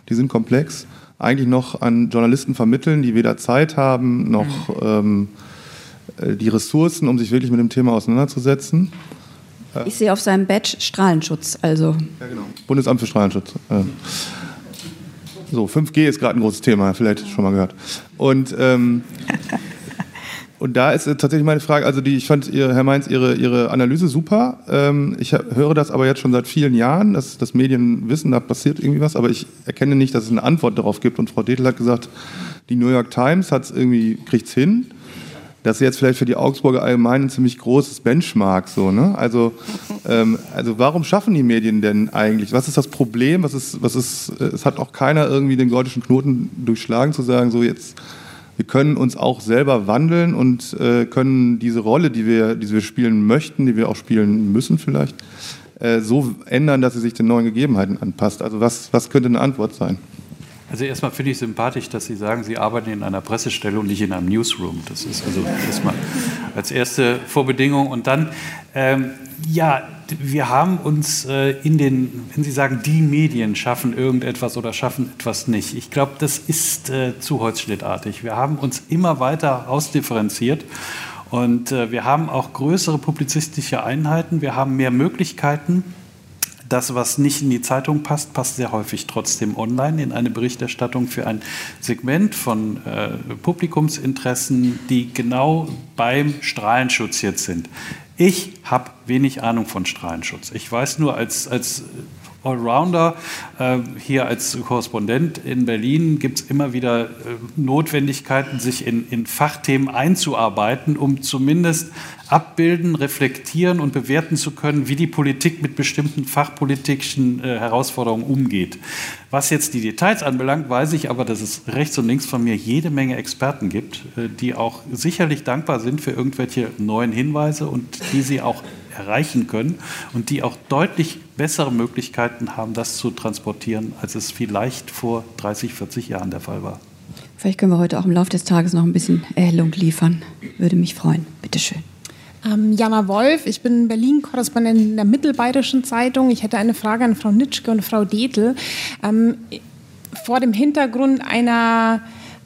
die sind komplex, eigentlich noch an Journalisten vermitteln, die weder Zeit haben noch mhm. ähm, äh, die Ressourcen, um sich wirklich mit dem Thema auseinanderzusetzen. Ich sehe auf seinem Badge Strahlenschutz, also. Ja, genau. Bundesamt für Strahlenschutz. Äh. So, 5G ist gerade ein großes Thema, vielleicht schon mal gehört. Und, ähm, und da ist tatsächlich meine Frage, also die, ich fand, Herr Mainz, Ihre, Ihre Analyse super. Ähm, ich höre das aber jetzt schon seit vielen Jahren, dass das Medien wissen, da passiert irgendwie was, aber ich erkenne nicht, dass es eine Antwort darauf gibt. Und Frau Detel hat gesagt, die New York Times hat's irgendwie, kriegt's hin das ist jetzt vielleicht für die Augsburger allgemein ein ziemlich großes Benchmark. So, ne? also, ähm, also warum schaffen die Medien denn eigentlich? Was ist das Problem? Was ist, was ist, es hat auch keiner irgendwie den gordischen Knoten durchschlagen, zu sagen, so jetzt, wir können uns auch selber wandeln und äh, können diese Rolle, die wir, die wir spielen möchten, die wir auch spielen müssen vielleicht, äh, so ändern, dass sie sich den neuen Gegebenheiten anpasst. Also was, was könnte eine Antwort sein? Also erstmal finde ich sympathisch, dass Sie sagen, Sie arbeiten in einer Pressestelle und nicht in einem Newsroom. Das ist also erstmal als erste Vorbedingung. Und dann, ähm, ja, wir haben uns äh, in den, wenn Sie sagen, die Medien schaffen irgendetwas oder schaffen etwas nicht. Ich glaube, das ist äh, zu holzschnittartig. Wir haben uns immer weiter ausdifferenziert. Und äh, wir haben auch größere publizistische Einheiten, wir haben mehr Möglichkeiten, das, was nicht in die Zeitung passt, passt sehr häufig trotzdem online in eine Berichterstattung für ein Segment von äh, Publikumsinteressen, die genau beim Strahlenschutz jetzt sind. Ich habe wenig Ahnung von Strahlenschutz. Ich weiß nur als, als Allrounder. Äh, hier als Korrespondent in Berlin gibt es immer wieder äh, Notwendigkeiten, sich in, in Fachthemen einzuarbeiten, um zumindest abbilden, reflektieren und bewerten zu können, wie die Politik mit bestimmten fachpolitischen äh, Herausforderungen umgeht. Was jetzt die Details anbelangt, weiß ich aber, dass es rechts und links von mir jede Menge Experten gibt, äh, die auch sicherlich dankbar sind für irgendwelche neuen Hinweise und die sie auch erreichen können und die auch deutlich bessere Möglichkeiten haben, das zu transportieren, als es vielleicht vor 30, 40 Jahren der Fall war. Vielleicht können wir heute auch im Laufe des Tages noch ein bisschen Erhellung liefern. Würde mich freuen. Bitte schön. Ähm, Jana Wolf, ich bin Berlin-Korrespondentin der Mittelbayerischen Zeitung. Ich hätte eine Frage an Frau Nitschke und Frau Detel. Ähm, vor dem Hintergrund einer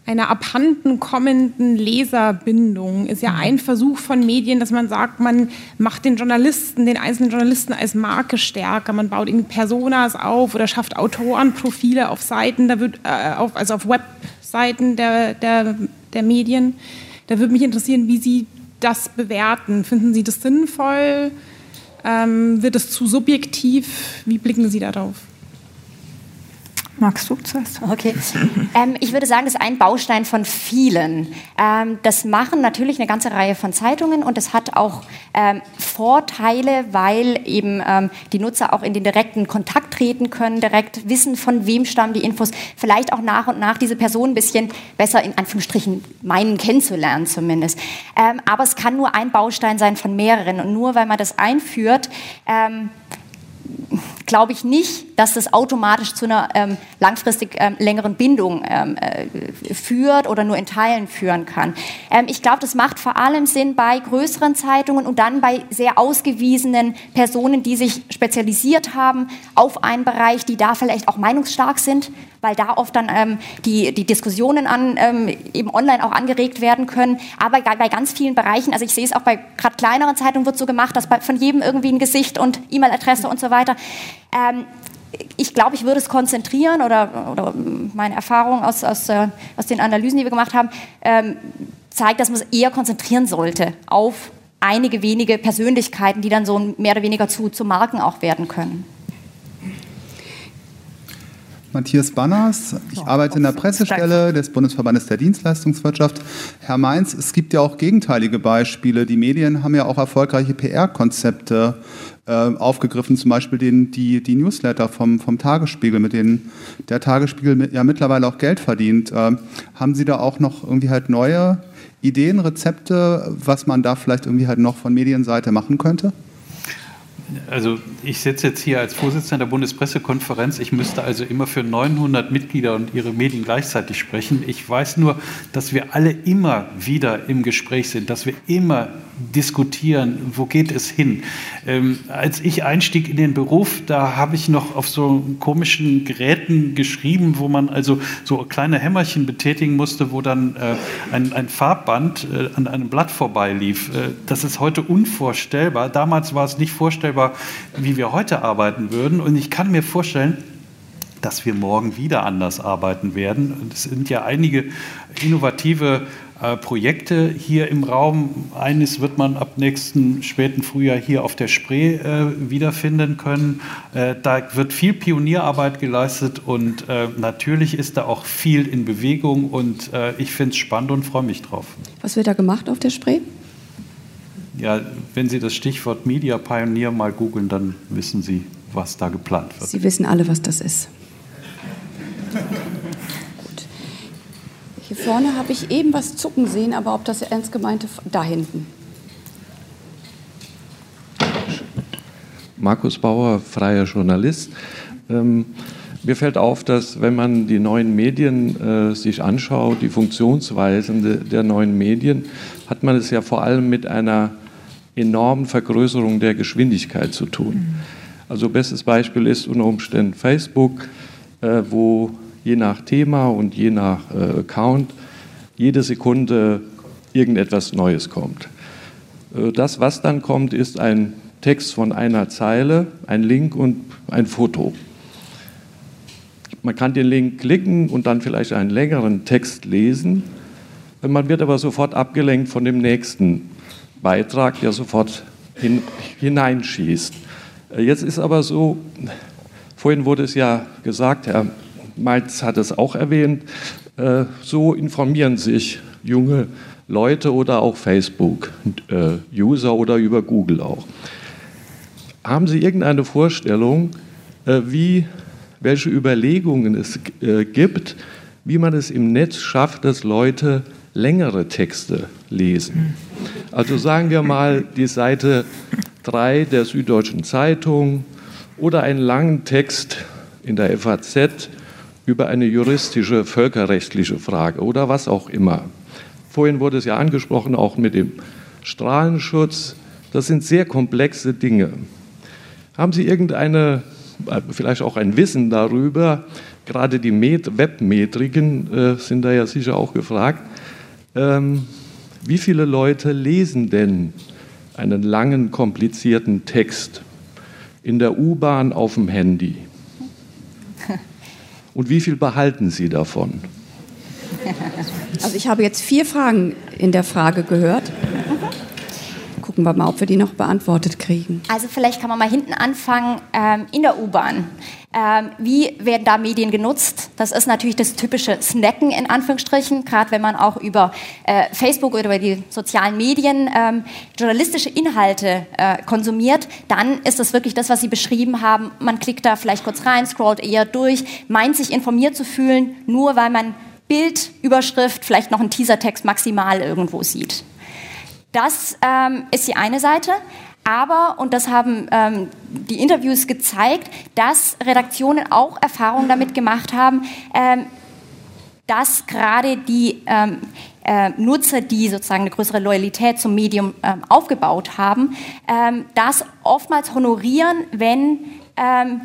einer abhanden kommenden Leserbindung ist ja ein Versuch von Medien, dass man sagt, man macht den Journalisten, den einzelnen Journalisten als Marke stärker, man baut ihnen Personas auf oder schafft Autorenprofile auf Seiten, da wird, äh, auf, also auf Webseiten der, der, der Medien. Da würde mich interessieren, wie Sie das bewerten? Finden Sie das sinnvoll? Ähm, wird es zu subjektiv? Wie blicken Sie darauf? Magst du zuerst? Okay. Ähm, ich würde sagen, das ist ein Baustein von vielen. Ähm, das machen natürlich eine ganze Reihe von Zeitungen und es hat auch ähm, Vorteile, weil eben ähm, die Nutzer auch in den direkten Kontakt treten können, direkt wissen, von wem stammen die Infos, vielleicht auch nach und nach diese Person ein bisschen besser in Anführungsstrichen meinen kennenzulernen zumindest. Ähm, aber es kann nur ein Baustein sein von mehreren und nur weil man das einführt, ähm, glaube ich nicht, dass das automatisch zu einer ähm, langfristig ähm, längeren Bindung ähm, äh, führt oder nur in Teilen führen kann. Ähm, ich glaube, das macht vor allem Sinn bei größeren Zeitungen und dann bei sehr ausgewiesenen Personen, die sich spezialisiert haben auf einen Bereich, die da vielleicht auch meinungsstark sind, weil da oft dann ähm, die, die Diskussionen an, ähm, eben online auch angeregt werden können. Aber bei ganz vielen Bereichen, also ich sehe es auch bei gerade kleineren Zeitungen wird so gemacht, dass bei, von jedem irgendwie ein Gesicht und E-Mail-Adresse und so weiter. Ähm, ich glaube, ich würde es konzentrieren oder, oder meine Erfahrung aus, aus, äh, aus den Analysen, die wir gemacht haben, ähm, zeigt, dass man es eher konzentrieren sollte auf einige wenige Persönlichkeiten, die dann so mehr oder weniger zu, zu Marken auch werden können. Matthias Banners. Ich arbeite in der Pressestelle des Bundesverbandes der Dienstleistungswirtschaft. Herr Mainz, es gibt ja auch gegenteilige Beispiele. Die Medien haben ja auch erfolgreiche PR-Konzepte äh, aufgegriffen, zum Beispiel den, die, die Newsletter vom, vom Tagesspiegel, mit denen der Tagesspiegel ja mittlerweile auch Geld verdient. Äh, haben Sie da auch noch irgendwie halt neue Ideen, Rezepte, was man da vielleicht irgendwie halt noch von Medienseite machen könnte? Also ich sitze jetzt hier als Vorsitzender der Bundespressekonferenz. Ich müsste also immer für 900 Mitglieder und ihre Medien gleichzeitig sprechen. Ich weiß nur, dass wir alle immer wieder im Gespräch sind, dass wir immer diskutieren, wo geht es hin. Ähm, als ich einstieg in den Beruf, da habe ich noch auf so komischen Geräten geschrieben, wo man also so kleine Hämmerchen betätigen musste, wo dann äh, ein, ein, Farbband äh, an einem Blatt vorbeilief. Äh, das ist heute unvorstellbar. Damals war es nicht vorstellbar, wie wir heute arbeiten würden. Und ich kann mir vorstellen, dass wir morgen wieder anders arbeiten werden. Es sind ja einige innovative äh, Projekte hier im Raum. Eines wird man ab nächsten späten Frühjahr hier auf der Spree äh, wiederfinden können. Äh, da wird viel Pionierarbeit geleistet und äh, natürlich ist da auch viel in Bewegung und äh, ich finde es spannend und freue mich drauf. Was wird da gemacht auf der Spree? Ja, wenn Sie das Stichwort Media Pioneer mal googeln, dann wissen Sie, was da geplant wird. Sie wissen alle, was das ist. Hier vorne habe ich eben was zucken sehen, aber ob das ernst gemeinte, da hinten. Markus Bauer, freier Journalist. Ähm, mir fällt auf, dass wenn man die neuen Medien äh, sich anschaut, die Funktionsweisen de, der neuen Medien, hat man es ja vor allem mit einer enormen Vergrößerung der Geschwindigkeit zu tun. Also bestes Beispiel ist unter Umständen Facebook, äh, wo je nach Thema und je nach äh, Account jede Sekunde irgendetwas Neues kommt. Äh, das, was dann kommt, ist ein Text von einer Zeile, ein Link und ein Foto. Man kann den Link klicken und dann vielleicht einen längeren Text lesen. Man wird aber sofort abgelenkt von dem nächsten Beitrag, der sofort hin, hineinschießt. Äh, jetzt ist aber so, Vorhin wurde es ja gesagt, Herr Meitz hat es auch erwähnt, äh, so informieren sich junge Leute oder auch Facebook-User äh, oder über Google auch. Haben Sie irgendeine Vorstellung, wie, welche Überlegungen es gibt, wie man es im Netz schafft, dass Leute längere Texte lesen? Also sagen wir mal die Seite 3 der Süddeutschen Zeitung oder einen langen Text in der FAZ über eine juristische, völkerrechtliche Frage oder was auch immer. Vorhin wurde es ja angesprochen, auch mit dem Strahlenschutz. Das sind sehr komplexe Dinge. Haben Sie irgendeine, vielleicht auch ein Wissen darüber, gerade die Webmetriken äh, sind da ja sicher auch gefragt, ähm, wie viele Leute lesen denn einen langen, komplizierten Text in der U-Bahn auf dem Handy? Und wie viel behalten Sie davon? Also ich habe jetzt vier Fragen in der Frage gehört. Gucken wir mal, ob wir die noch beantwortet kriegen. Also vielleicht kann man mal hinten anfangen, ähm, in der U-Bahn. Ähm, wie werden da Medien genutzt? Das ist natürlich das typische Snacken in Anführungsstrichen, gerade wenn man auch über äh, Facebook oder über die sozialen Medien ähm, journalistische Inhalte äh, konsumiert, dann ist das wirklich das, was Sie beschrieben haben. Man klickt da vielleicht kurz rein, scrollt eher durch, meint sich informiert zu fühlen, nur weil man Bild, Überschrift, vielleicht noch einen Teasertext maximal irgendwo sieht. Das ähm, ist die eine Seite. Aber, und das haben ähm, die Interviews gezeigt, dass Redaktionen auch Erfahrungen damit gemacht haben, ähm, dass gerade die ähm, äh, Nutzer, die sozusagen eine größere Loyalität zum Medium ähm, aufgebaut haben, ähm, das oftmals honorieren, wenn ähm,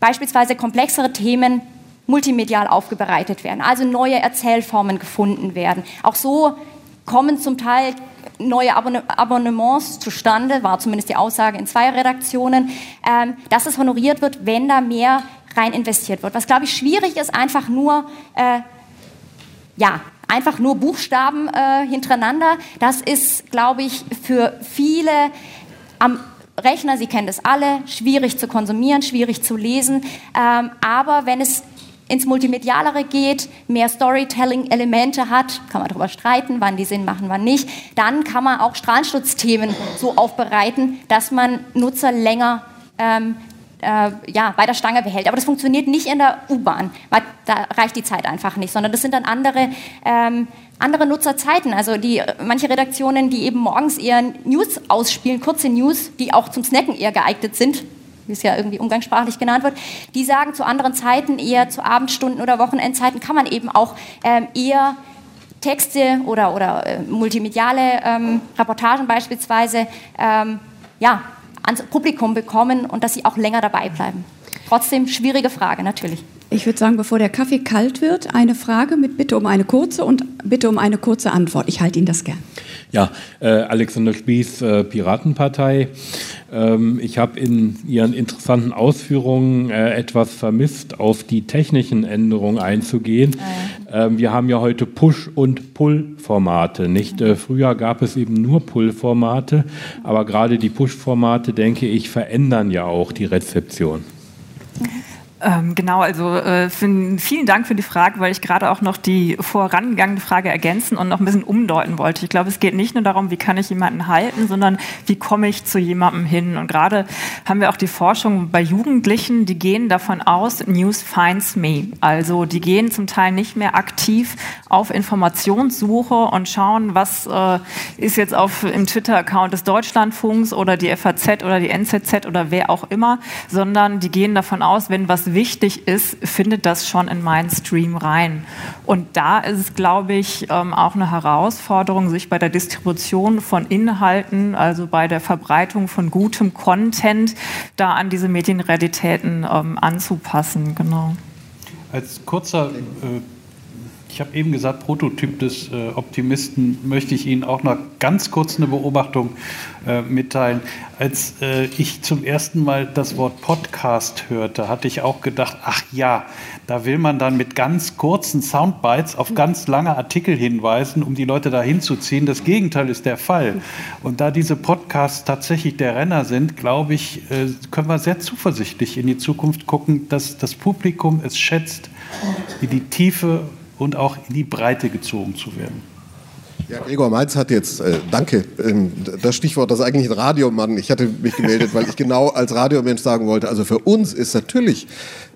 beispielsweise komplexere Themen multimedial aufbereitet werden, also neue Erzählformen gefunden werden. Auch so kommen zum Teil neue Abonnements zustande, war zumindest die Aussage in zwei Redaktionen, ähm, dass es honoriert wird, wenn da mehr rein investiert wird. Was, glaube ich, schwierig ist, einfach nur, äh, ja, einfach nur Buchstaben äh, hintereinander. Das ist, glaube ich, für viele am Rechner, Sie kennen das alle, schwierig zu konsumieren, schwierig zu lesen. Ähm, aber wenn es ins Multimedialere geht, mehr Storytelling-Elemente hat, kann man darüber streiten, wann die Sinn machen, wann nicht, dann kann man auch Strahlenschutzthemen so aufbereiten, dass man Nutzer länger ähm, äh, ja, bei der Stange behält. Aber das funktioniert nicht in der U-Bahn, weil da reicht die Zeit einfach nicht, sondern das sind dann andere, ähm, andere Nutzerzeiten. Also die, manche Redaktionen, die eben morgens eher News ausspielen, kurze News, die auch zum Snacken eher geeignet sind, wie es ja irgendwie umgangssprachlich genannt wird, die sagen, zu anderen Zeiten, eher zu Abendstunden oder Wochenendzeiten, kann man eben auch ähm, eher Texte oder, oder äh, multimediale ähm, Reportagen beispielsweise ähm, ja, ans Publikum bekommen und dass sie auch länger dabei bleiben. Trotzdem schwierige Frage, natürlich. Ich würde sagen, bevor der Kaffee kalt wird, eine Frage mit Bitte um eine kurze und Bitte um eine kurze Antwort. Ich halte Ihnen das gern. Ja, äh, Alexander Spieß, äh, Piratenpartei. Ähm, ich habe in Ihren interessanten Ausführungen äh, etwas vermisst, auf die technischen Änderungen einzugehen. Ah, ähm, wir haben ja heute Push- und Pull-Formate. Nicht äh, früher gab es eben nur Pull-Formate, aber gerade die Push-Formate, denke ich, verändern ja auch die Rezeption. Ähm, genau, also äh, für, vielen Dank für die Frage, weil ich gerade auch noch die vorangegangene Frage ergänzen und noch ein bisschen umdeuten wollte. Ich glaube, es geht nicht nur darum, wie kann ich jemanden halten, sondern wie komme ich zu jemandem hin. Und gerade haben wir auch die Forschung bei Jugendlichen, die gehen davon aus, News finds me. Also die gehen zum Teil nicht mehr aktiv auf Informationssuche und schauen, was äh, ist jetzt auf im Twitter-Account des Deutschlandfunks oder die FAZ oder die NZZ oder wer auch immer, sondern die gehen davon aus, wenn was wichtig ist, findet das schon in meinen Stream rein. Und da ist es, glaube ich, ähm, auch eine Herausforderung, sich bei der Distribution von Inhalten, also bei der Verbreitung von gutem Content, da an diese Medienrealitäten ähm, anzupassen. Genau. Als kurzer äh ich habe eben gesagt, Prototyp des äh, Optimisten, möchte ich Ihnen auch noch ganz kurz eine Beobachtung äh, mitteilen. Als äh, ich zum ersten Mal das Wort Podcast hörte, hatte ich auch gedacht, ach ja, da will man dann mit ganz kurzen Soundbites auf ganz lange Artikel hinweisen, um die Leute dahin zu ziehen. Das Gegenteil ist der Fall. Und da diese Podcasts tatsächlich der Renner sind, glaube ich, äh, können wir sehr zuversichtlich in die Zukunft gucken, dass das Publikum es schätzt, in die Tiefe und auch in die Breite gezogen zu werden. Ja, Gregor Mainz hat jetzt, äh, danke, ähm, das Stichwort, das ist eigentlich ein Radiomann. Ich hatte mich gemeldet, weil ich genau als Radiomensch sagen wollte, also für uns ist natürlich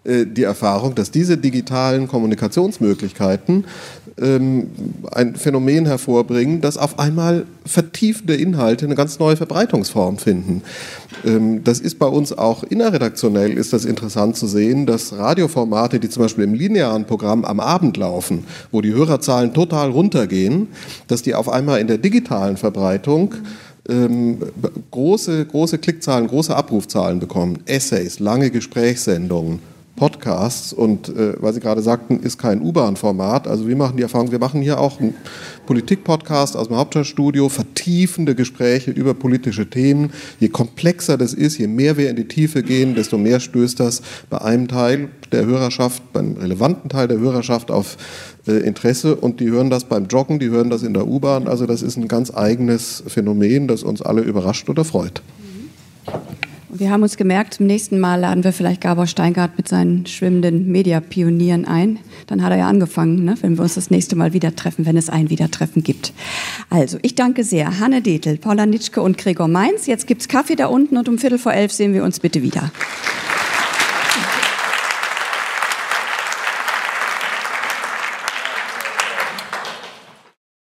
die Erfahrung, dass diese digitalen Kommunikationsmöglichkeiten ähm, ein Phänomen hervorbringen, dass auf einmal vertiefende Inhalte eine ganz neue Verbreitungsform finden. Ähm, das ist bei uns auch innerredaktionell ist das interessant zu sehen, dass Radioformate, die zum Beispiel im linearen Programm am Abend laufen, wo die Hörerzahlen total runtergehen, dass die auf einmal in der digitalen Verbreitung ähm, große, große Klickzahlen, große Abrufzahlen bekommen. Essays, lange Gesprächssendungen, Podcasts und äh, weil Sie gerade sagten, ist kein U-Bahn-Format. Also wir machen die Erfahrung, wir machen hier auch einen Politik-Podcast aus dem Hauptstadtstudio, vertiefende Gespräche über politische Themen. Je komplexer das ist, je mehr wir in die Tiefe gehen, desto mehr stößt das bei einem Teil der Hörerschaft, beim relevanten Teil der Hörerschaft auf äh, Interesse und die hören das beim Joggen, die hören das in der U-Bahn. Also das ist ein ganz eigenes Phänomen, das uns alle überrascht oder freut. Wir haben uns gemerkt, zum nächsten Mal laden wir vielleicht Gabor Steingart mit seinen schwimmenden Mediapionieren ein. Dann hat er ja angefangen, ne? wenn wir uns das nächste Mal wieder treffen, wenn es ein Wiedertreffen gibt. Also, ich danke sehr. Hanne Detel, Paula Nitschke und Gregor Mainz. Jetzt gibt's Kaffee da unten und um Viertel vor elf sehen wir uns bitte wieder.